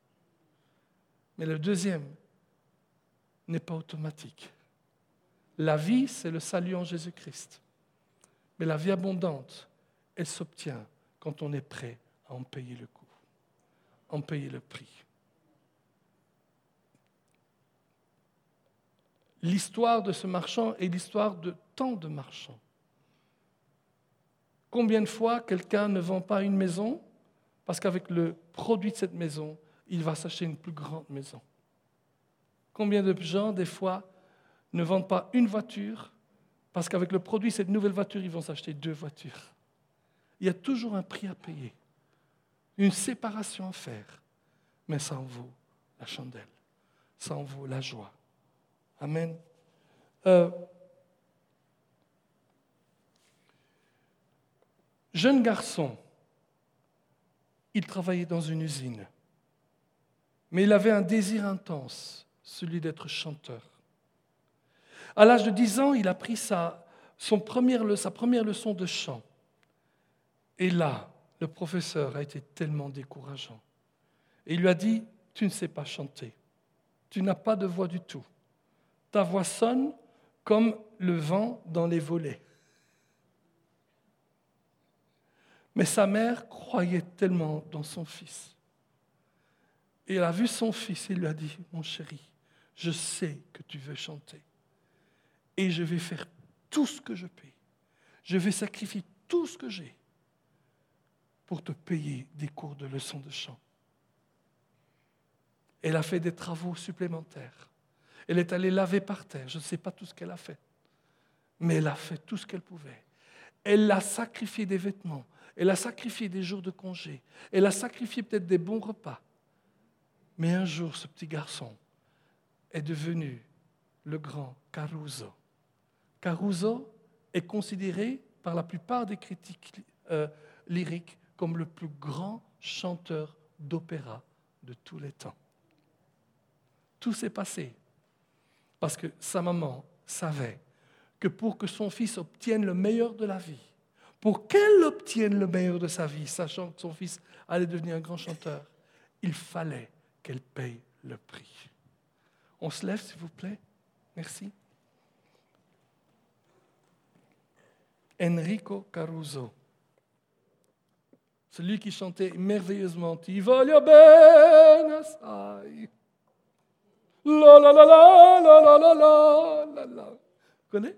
Mais le deuxième n'est pas automatique. La vie, c'est le salut en Jésus-Christ. Mais la vie abondante, elle s'obtient quand on est prêt à en payer le coût, en payer le prix. L'histoire de ce marchand est l'histoire de tant de marchands. Combien de fois quelqu'un ne vend pas une maison parce qu'avec le produit de cette maison, il va s'acheter une plus grande maison. Combien de gens, des fois, ne vendent pas une voiture parce qu'avec le produit cette nouvelle voiture, ils vont s'acheter deux voitures. Il y a toujours un prix à payer, une séparation à faire, mais ça en vaut la chandelle, ça en vaut la joie. Amen. Euh, jeune garçon, il travaillait dans une usine. Mais il avait un désir intense, celui d'être chanteur. À l'âge de 10 ans, il a pris sa, son sa première leçon de chant. Et là, le professeur a été tellement décourageant. Et il lui a dit, tu ne sais pas chanter. Tu n'as pas de voix du tout. Ta voix sonne comme le vent dans les volets. Mais sa mère croyait tellement dans son fils et elle a vu son fils et lui a dit, mon chéri, je sais que tu veux chanter. Et je vais faire tout ce que je peux. Je vais sacrifier tout ce que j'ai pour te payer des cours de leçons de chant. Elle a fait des travaux supplémentaires. Elle est allée laver par terre. Je ne sais pas tout ce qu'elle a fait. Mais elle a fait tout ce qu'elle pouvait. Elle a sacrifié des vêtements. Elle a sacrifié des jours de congé. Elle a sacrifié peut-être des bons repas. Mais un jour, ce petit garçon est devenu le grand Caruso. Caruso est considéré par la plupart des critiques euh, lyriques comme le plus grand chanteur d'opéra de tous les temps. Tout s'est passé parce que sa maman savait que pour que son fils obtienne le meilleur de la vie, pour qu'elle obtienne le meilleur de sa vie, sachant que son fils allait devenir un grand chanteur, il fallait qu'elle paye le prix. On se lève, s'il vous plaît. Merci. Enrico Caruso, celui qui chantait merveilleusement Ti voglio bene assai. La la la la la la la la la la.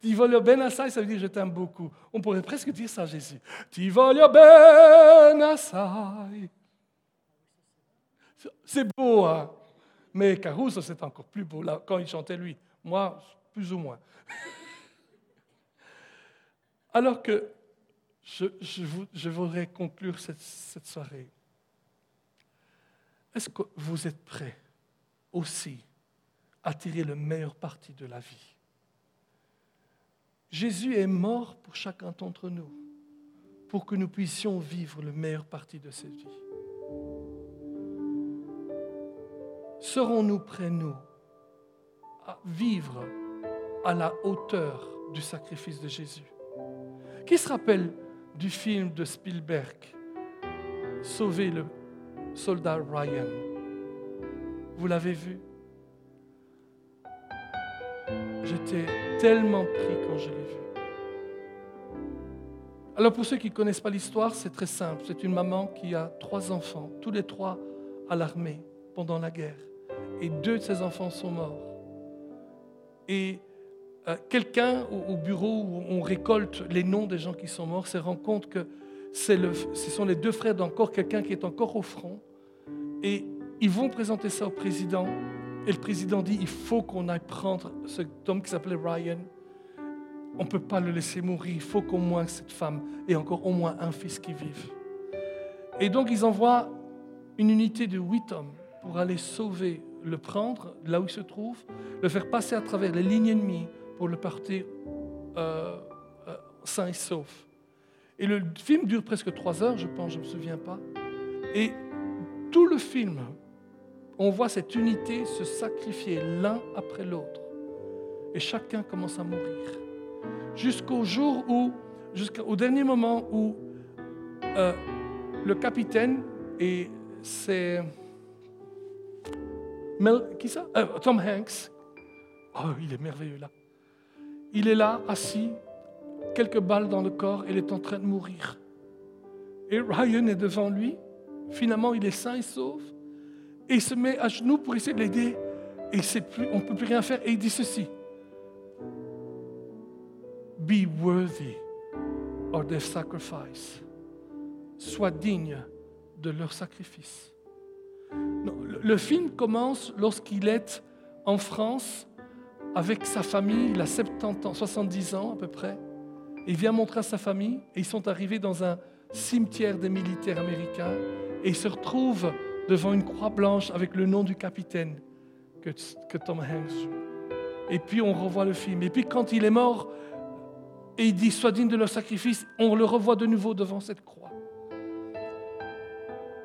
Ti voglio bene assai, ça veut dire je t'aime beaucoup. On pourrait presque dire ça à Jésus. Ti voglio bene assai. C'est beau, hein? Mais Caruso, c'est encore plus beau quand il chantait lui. Moi, plus ou moins. Alors que je, voudrais conclure cette soirée. Est-ce que vous êtes prêts aussi à tirer le meilleur parti de la vie? Jésus est mort pour chacun d'entre nous, pour que nous puissions vivre le meilleur parti de cette vie. Serons-nous prêts, nous, à vivre à la hauteur du sacrifice de Jésus? Qui se rappelle du film de Spielberg, Sauver le soldat Ryan? Vous l'avez vu? J'étais tellement pris quand je l'ai vu. Alors pour ceux qui ne connaissent pas l'histoire, c'est très simple. C'est une maman qui a trois enfants, tous les trois à l'armée pendant la guerre. Et deux de ses enfants sont morts. Et euh, quelqu'un au, bureau où on récolte les noms des gens qui sont morts se rend compte que le, ce sont les deux frères d'encore quelqu'un qui est encore au front. Et ils vont présenter ça au président. Et le président dit, il faut qu'on aille prendre cet homme qui s'appelait Ryan. On ne peut pas le laisser mourir. Il faut qu'au moins cette femme ait encore au moins un fils qui vive. Et donc ils envoient une unité de huit hommes pour aller sauver, le prendre là où il se trouve, le faire passer à travers les lignes ennemies pour le partir euh, euh, sain et sauf. Et le film dure presque trois heures, je pense, je ne me souviens pas. Et tout le film, on voit cette unité se sacrifier l'un après l'autre. Et chacun commence à mourir. Jusqu'au jour où, jusqu'au dernier moment où euh, le capitaine et ses... qui ça? Tom Hanks. Oh, il est merveilleux là. Il est là, assis, quelques balles dans le corps, il est en train de mourir. Et Ryan est devant lui. Finalement, il est sain et sauf. Et il se met à genoux pour essayer de l'aider. Et plus, on ne peut plus rien faire. Et il dit ceci. Be worthy of their sacrifice. Sois digne de leur sacrifice. Le film commence lorsqu'il est en France avec sa famille, il a 70 ans, 70 ans à peu près. Il vient montrer à sa famille et ils sont arrivés dans un cimetière des militaires américains et ils se retrouvent devant une croix blanche avec le nom du capitaine que, que Tom Hanks. Et puis on revoit le film. Et puis quand il est mort et il dit Sois digne de leur sacrifice, on le revoit de nouveau devant cette croix.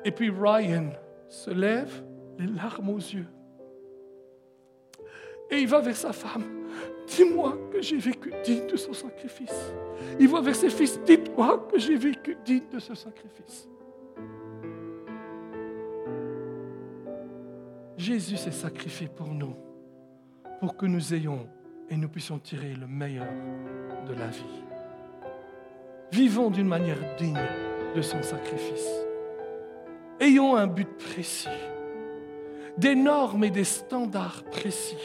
Et puis Ryan se lève, les larmes aux yeux. Et il va vers sa femme. Dis-moi que j'ai vécu digne de son sacrifice. Il va vers ses fils. Dites-moi que j'ai vécu digne de ce sacrifice. Jésus s'est sacrifié pour nous, pour que nous ayons et nous puissions tirer le meilleur de la vie. Vivons d'une manière digne de son sacrifice. Ayons un but précis, des normes et des standards précis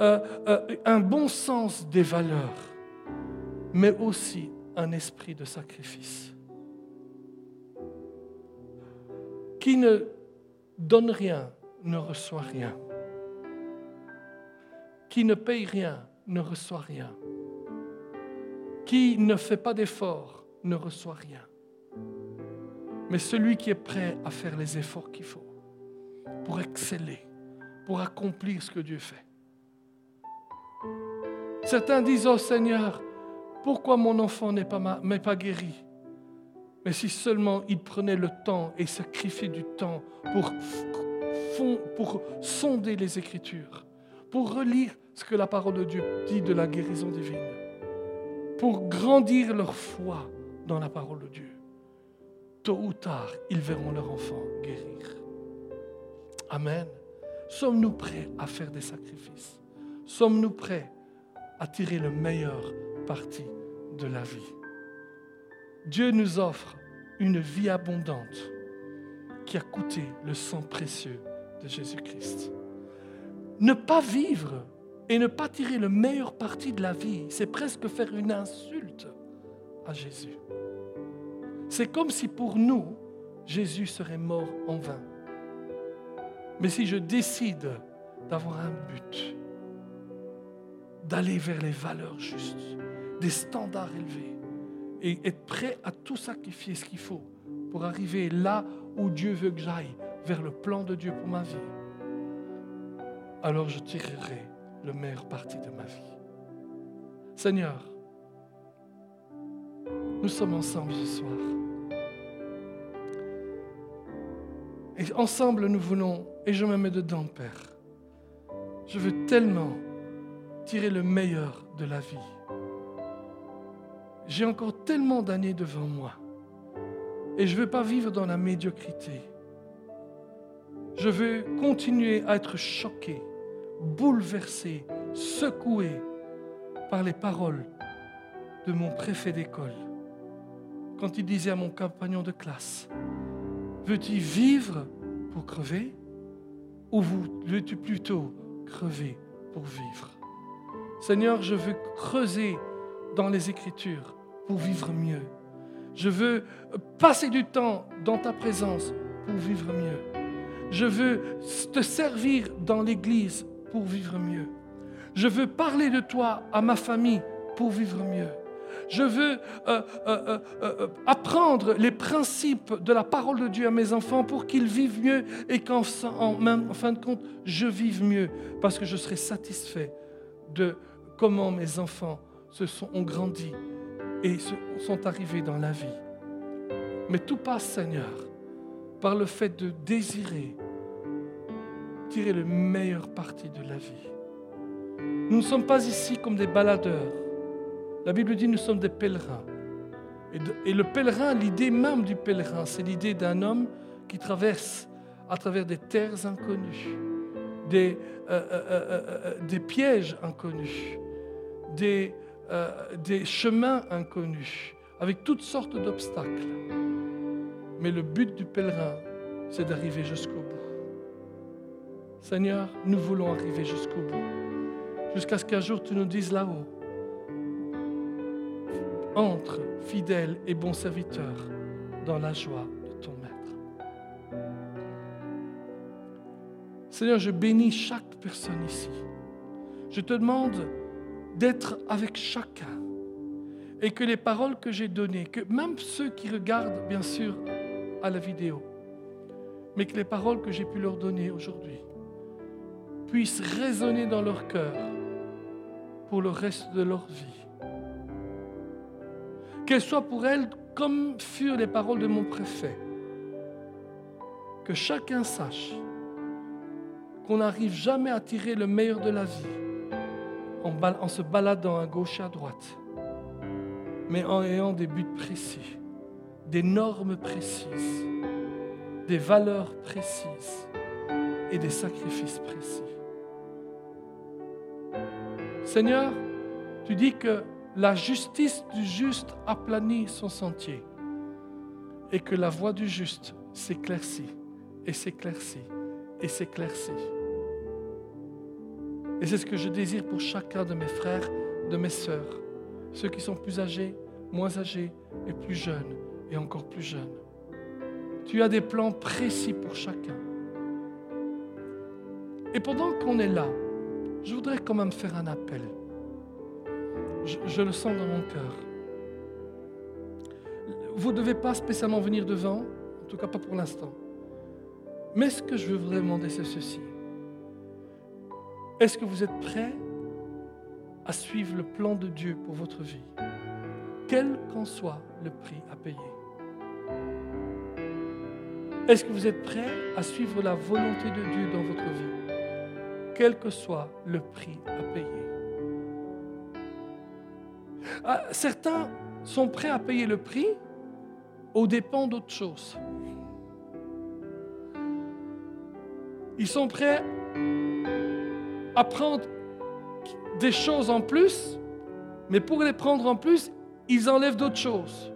euh, euh, un bon sens des valeurs, mais aussi un esprit de sacrifice. Qui ne donne rien ne reçoit rien. Qui ne paye rien ne reçoit rien. Qui ne fait pas d'efforts ne reçoit rien. Mais celui qui est prêt à faire les efforts qu'il faut, pour exceller, pour accomplir ce que Dieu fait. Certains disent, oh Seigneur, pourquoi mon enfant n'est pas, pas guéri? Mais si seulement il prenait le temps et sacrifiait du temps pour, pour sonder les Écritures, pour relire ce que la parole de Dieu dit de la guérison divine, pour grandir leur foi dans la parole de Dieu. Tôt ou tard, ils verront leur enfant guérir. Amen. Sommes-nous prêts à faire des sacrifices? Sommes-nous prêts à tirer le meilleur parti de la vie? Dieu nous offre une vie abondante qui a coûté le sang précieux de Jésus-Christ. Ne pas vivre et ne pas tirer le meilleur parti de la vie, c'est presque faire une insulte à Jésus. C'est comme si pour nous, Jésus serait mort en vain. Mais si je décide d'avoir un but, d'aller vers les valeurs justes, des standards élevés, et être prêt à tout sacrifier ce qu'il faut pour arriver là où Dieu veut que j'aille, vers le plan de Dieu pour ma vie, alors je tirerai le meilleur parti de ma vie. Seigneur, nous sommes ensemble ce soir. Et ensemble, nous voulons, et je me mets dedans, Père. Je veux tellement tirer le meilleur de la vie. J'ai encore tellement d'années devant moi. Et je ne veux pas vivre dans la médiocrité. Je veux continuer à être choqué, bouleversé, secoué par les paroles de mon préfet d'école. Quand il disait à mon compagnon de classe, veux-tu vivre pour crever ou veux-tu plutôt crever pour vivre? Seigneur, je veux creuser dans les Écritures pour vivre mieux. Je veux passer du temps dans ta présence pour vivre mieux. Je veux te servir dans l'Église pour vivre mieux. Je veux parler de toi à ma famille pour vivre mieux. Je veux euh, euh, euh, apprendre les principes de la parole de Dieu à mes enfants pour qu'ils vivent mieux et qu'en en, fin de compte, je vive mieux parce que je serai satisfait de comment mes enfants ont grandi et sont arrivés dans la vie. Mais tout passe, Seigneur, par le fait de désirer tirer le meilleur parti de la vie. Nous ne sommes pas ici comme des baladeurs. La Bible dit nous sommes des pèlerins. Et, le pèlerin, l'idée même du pèlerin, c'est l'idée d'un homme qui traverse à travers des terres inconnues, des, euh, euh, euh, pièges inconnus, des, des chemins inconnus, avec toutes sortes d'obstacles. Mais le but du pèlerin, c'est d'arriver jusqu'au bout. Seigneur, nous voulons arriver jusqu'au bout, jusqu'à ce qu'un jour tu nous dises là-haut, entre, fidèle et bon serviteur, dans la joie de ton Maître. Seigneur, je bénis chaque personne ici. Je te demande d'être avec chacun et que les paroles que j'ai données, que même ceux qui regardent bien sûr à la vidéo, mais que les paroles que j'ai pu leur donner aujourd'hui puissent résonner dans leur cœur pour le reste de leur vie. Qu'elles soient pour elles comme furent les paroles de mon préfet. Que chacun sache qu'on n'arrive jamais à tirer le meilleur de la vie en se baladant à gauche et à droite, mais en ayant des buts précis, des normes précises, des valeurs précises et des sacrifices précis. Seigneur, tu dis que la justice du juste aplanit son sentier et que la voie du juste s'éclaircit et s'éclaircit et s'éclaircit. Et c'est ce que je désire pour chacun de mes frères, de mes sœurs, ceux qui sont plus âgés, moins âgés et plus jeunes et encore plus jeunes. Tu as des plans précis pour chacun. Et pendant qu'on est là, je voudrais quand même faire un appel. Je, le sens dans mon cœur. Vous ne devez pas spécialement venir devant, en tout cas pas pour l'instant. Mais ce que je voudrais demander, c'est ceci? Est-ce que vous êtes prêts à suivre le plan de Dieu pour votre vie, quel qu'en soit le prix à payer Est-ce que vous êtes prêts à suivre la volonté de Dieu dans votre vie, quel que soit le prix à payer Certains sont prêts à payer le prix au dépens d'autres choses. Ils sont prêts à prendre des choses en plus, mais pour les prendre en plus, ils enlèvent d'autres choses.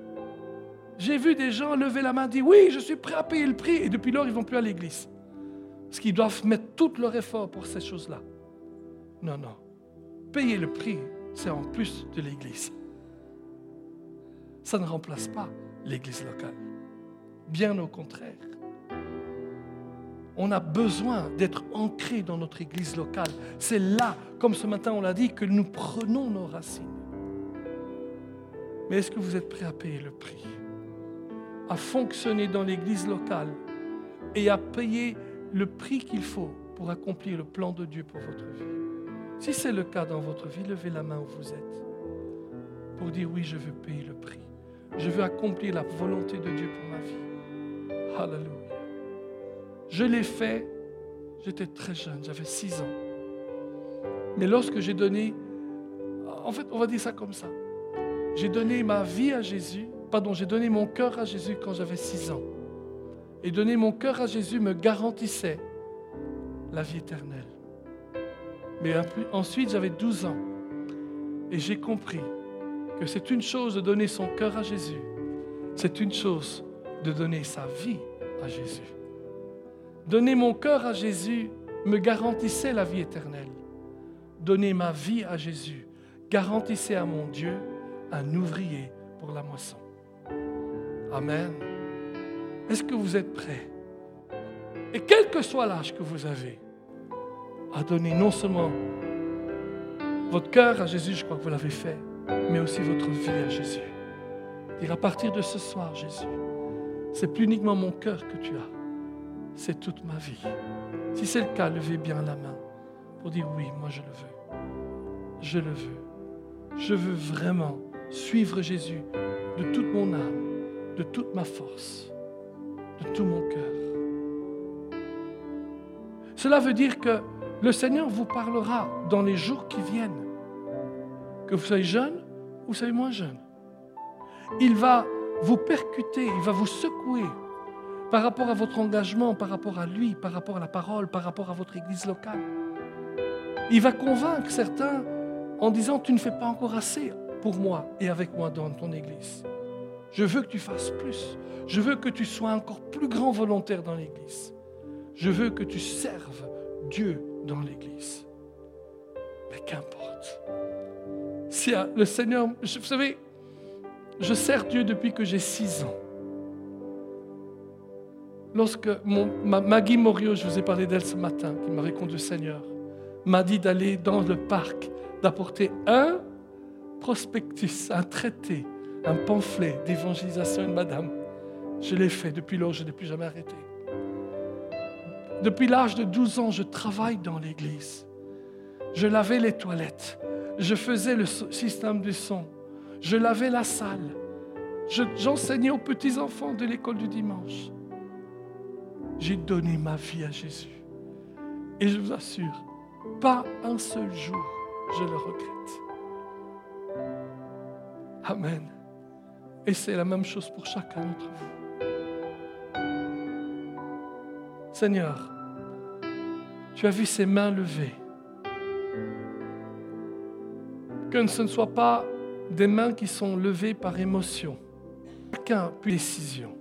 J'ai vu des gens lever la main dire Oui, je suis prêt à payer le prix, et depuis lors, ils vont plus à l'église. Parce qu'ils doivent mettre tout leur effort pour ces choses-là. Non, non. Payer le prix, c'est en plus de l'église. Ça ne remplace pas l'église locale. Bien au contraire. On a besoin d'être ancré dans notre église locale. C'est là, comme ce matin on l'a dit, que nous prenons nos racines. Mais est-ce que vous êtes prêt à payer le prix? À fonctionner dans l'église locale et à payer le prix qu'il faut pour accomplir le plan de Dieu pour votre vie Si c'est le cas dans votre vie, levez la main où vous êtes pour dire oui, je veux payer le prix. Je veux accomplir la volonté de Dieu pour ma vie. Hallelujah. Je l'ai fait, j'étais très jeune, j'avais 6 ans. Mais lorsque j'ai donné, en fait, on va dire ça comme ça. J'ai donné ma vie à Jésus, pardon, j'ai donné mon cœur à Jésus quand j'avais 6 ans. Et donner mon cœur à Jésus me garantissait la vie éternelle. Mais ensuite, j'avais 12 ans. Et j'ai compris que c'est une chose de donner son cœur à Jésus. C'est une chose de donner sa vie à Jésus. Donner mon cœur à Jésus me garantissait la vie éternelle. Donner ma vie à Jésus garantissait à mon Dieu un ouvrier pour la moisson. Amen. Est-ce que vous êtes prêts? Et quel que soit l'âge que vous avez, à donner non seulement votre cœur à Jésus, je crois que vous l'avez fait, mais aussi votre vie à Jésus. Dire à partir de ce soir, Jésus, c'est plus uniquement mon cœur que tu as, c'est toute ma vie. Si c'est le cas, levez bien la main pour dire oui, moi je le veux. Je le veux. Je veux vraiment suivre Jésus de toute mon âme, de toute ma force, de tout mon cœur. Cela veut dire que le Seigneur vous parlera dans les jours qui viennent. Que vous soyez jeune ou vous soyez moins jeune. Il va vous percuter, il va vous secouer par rapport à votre engagement, par rapport à lui, par rapport à la parole, par rapport à votre église locale. Il va convaincre certains en disant, tu ne fais pas encore assez pour moi et avec moi dans ton église. Je veux que tu fasses plus. Je veux que tu sois encore plus grand volontaire dans l'église. Je veux que tu serves Dieu dans l'église. Mais qu'importe. Si le Seigneur, vous savez, je sers Dieu depuis que j'ai six ans lorsque Maggie Morio, je vous ai parlé d'elle ce matin, qui m'avait conduit au Seigneur, m'a dit d'aller dans le parc, d'apporter un prospectus, un traité, un pamphlet d'évangélisation de madame. Je l'ai fait depuis lors, je n'ai plus jamais arrêté. Depuis l'âge de 12 ans, je travaille dans l'église. Je lavais les toilettes. Je faisais le système du son. Je lavais la salle. J'enseignais aux petits-enfants de l'école du dimanche j'ai donné ma vie à Jésus. Et je vous assure, pas un seul jour, je le regrette. Amen. Et c'est la même chose pour chacun d'entre vous. Seigneur, tu as vu ses mains levées. Que ce ne soit pas des mains qui sont levées par émotion. Chacun puis décision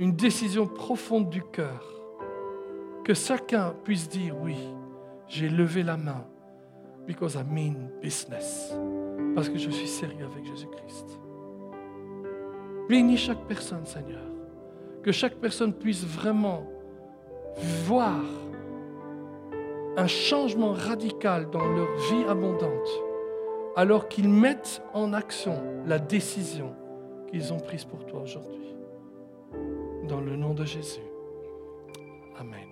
une décision profonde du cœur, que chacun puisse dire oui, j'ai levé la main because I mean business, parce que je suis sérieux avec Jésus-Christ. Bénis chaque personne, Seigneur, que chaque personne puisse vraiment voir un changement radical dans leur vie abondante, alors qu'ils mettent en action la décision qu'ils ont prise pour toi aujourd'hui dans le nom de Jésus. Amen.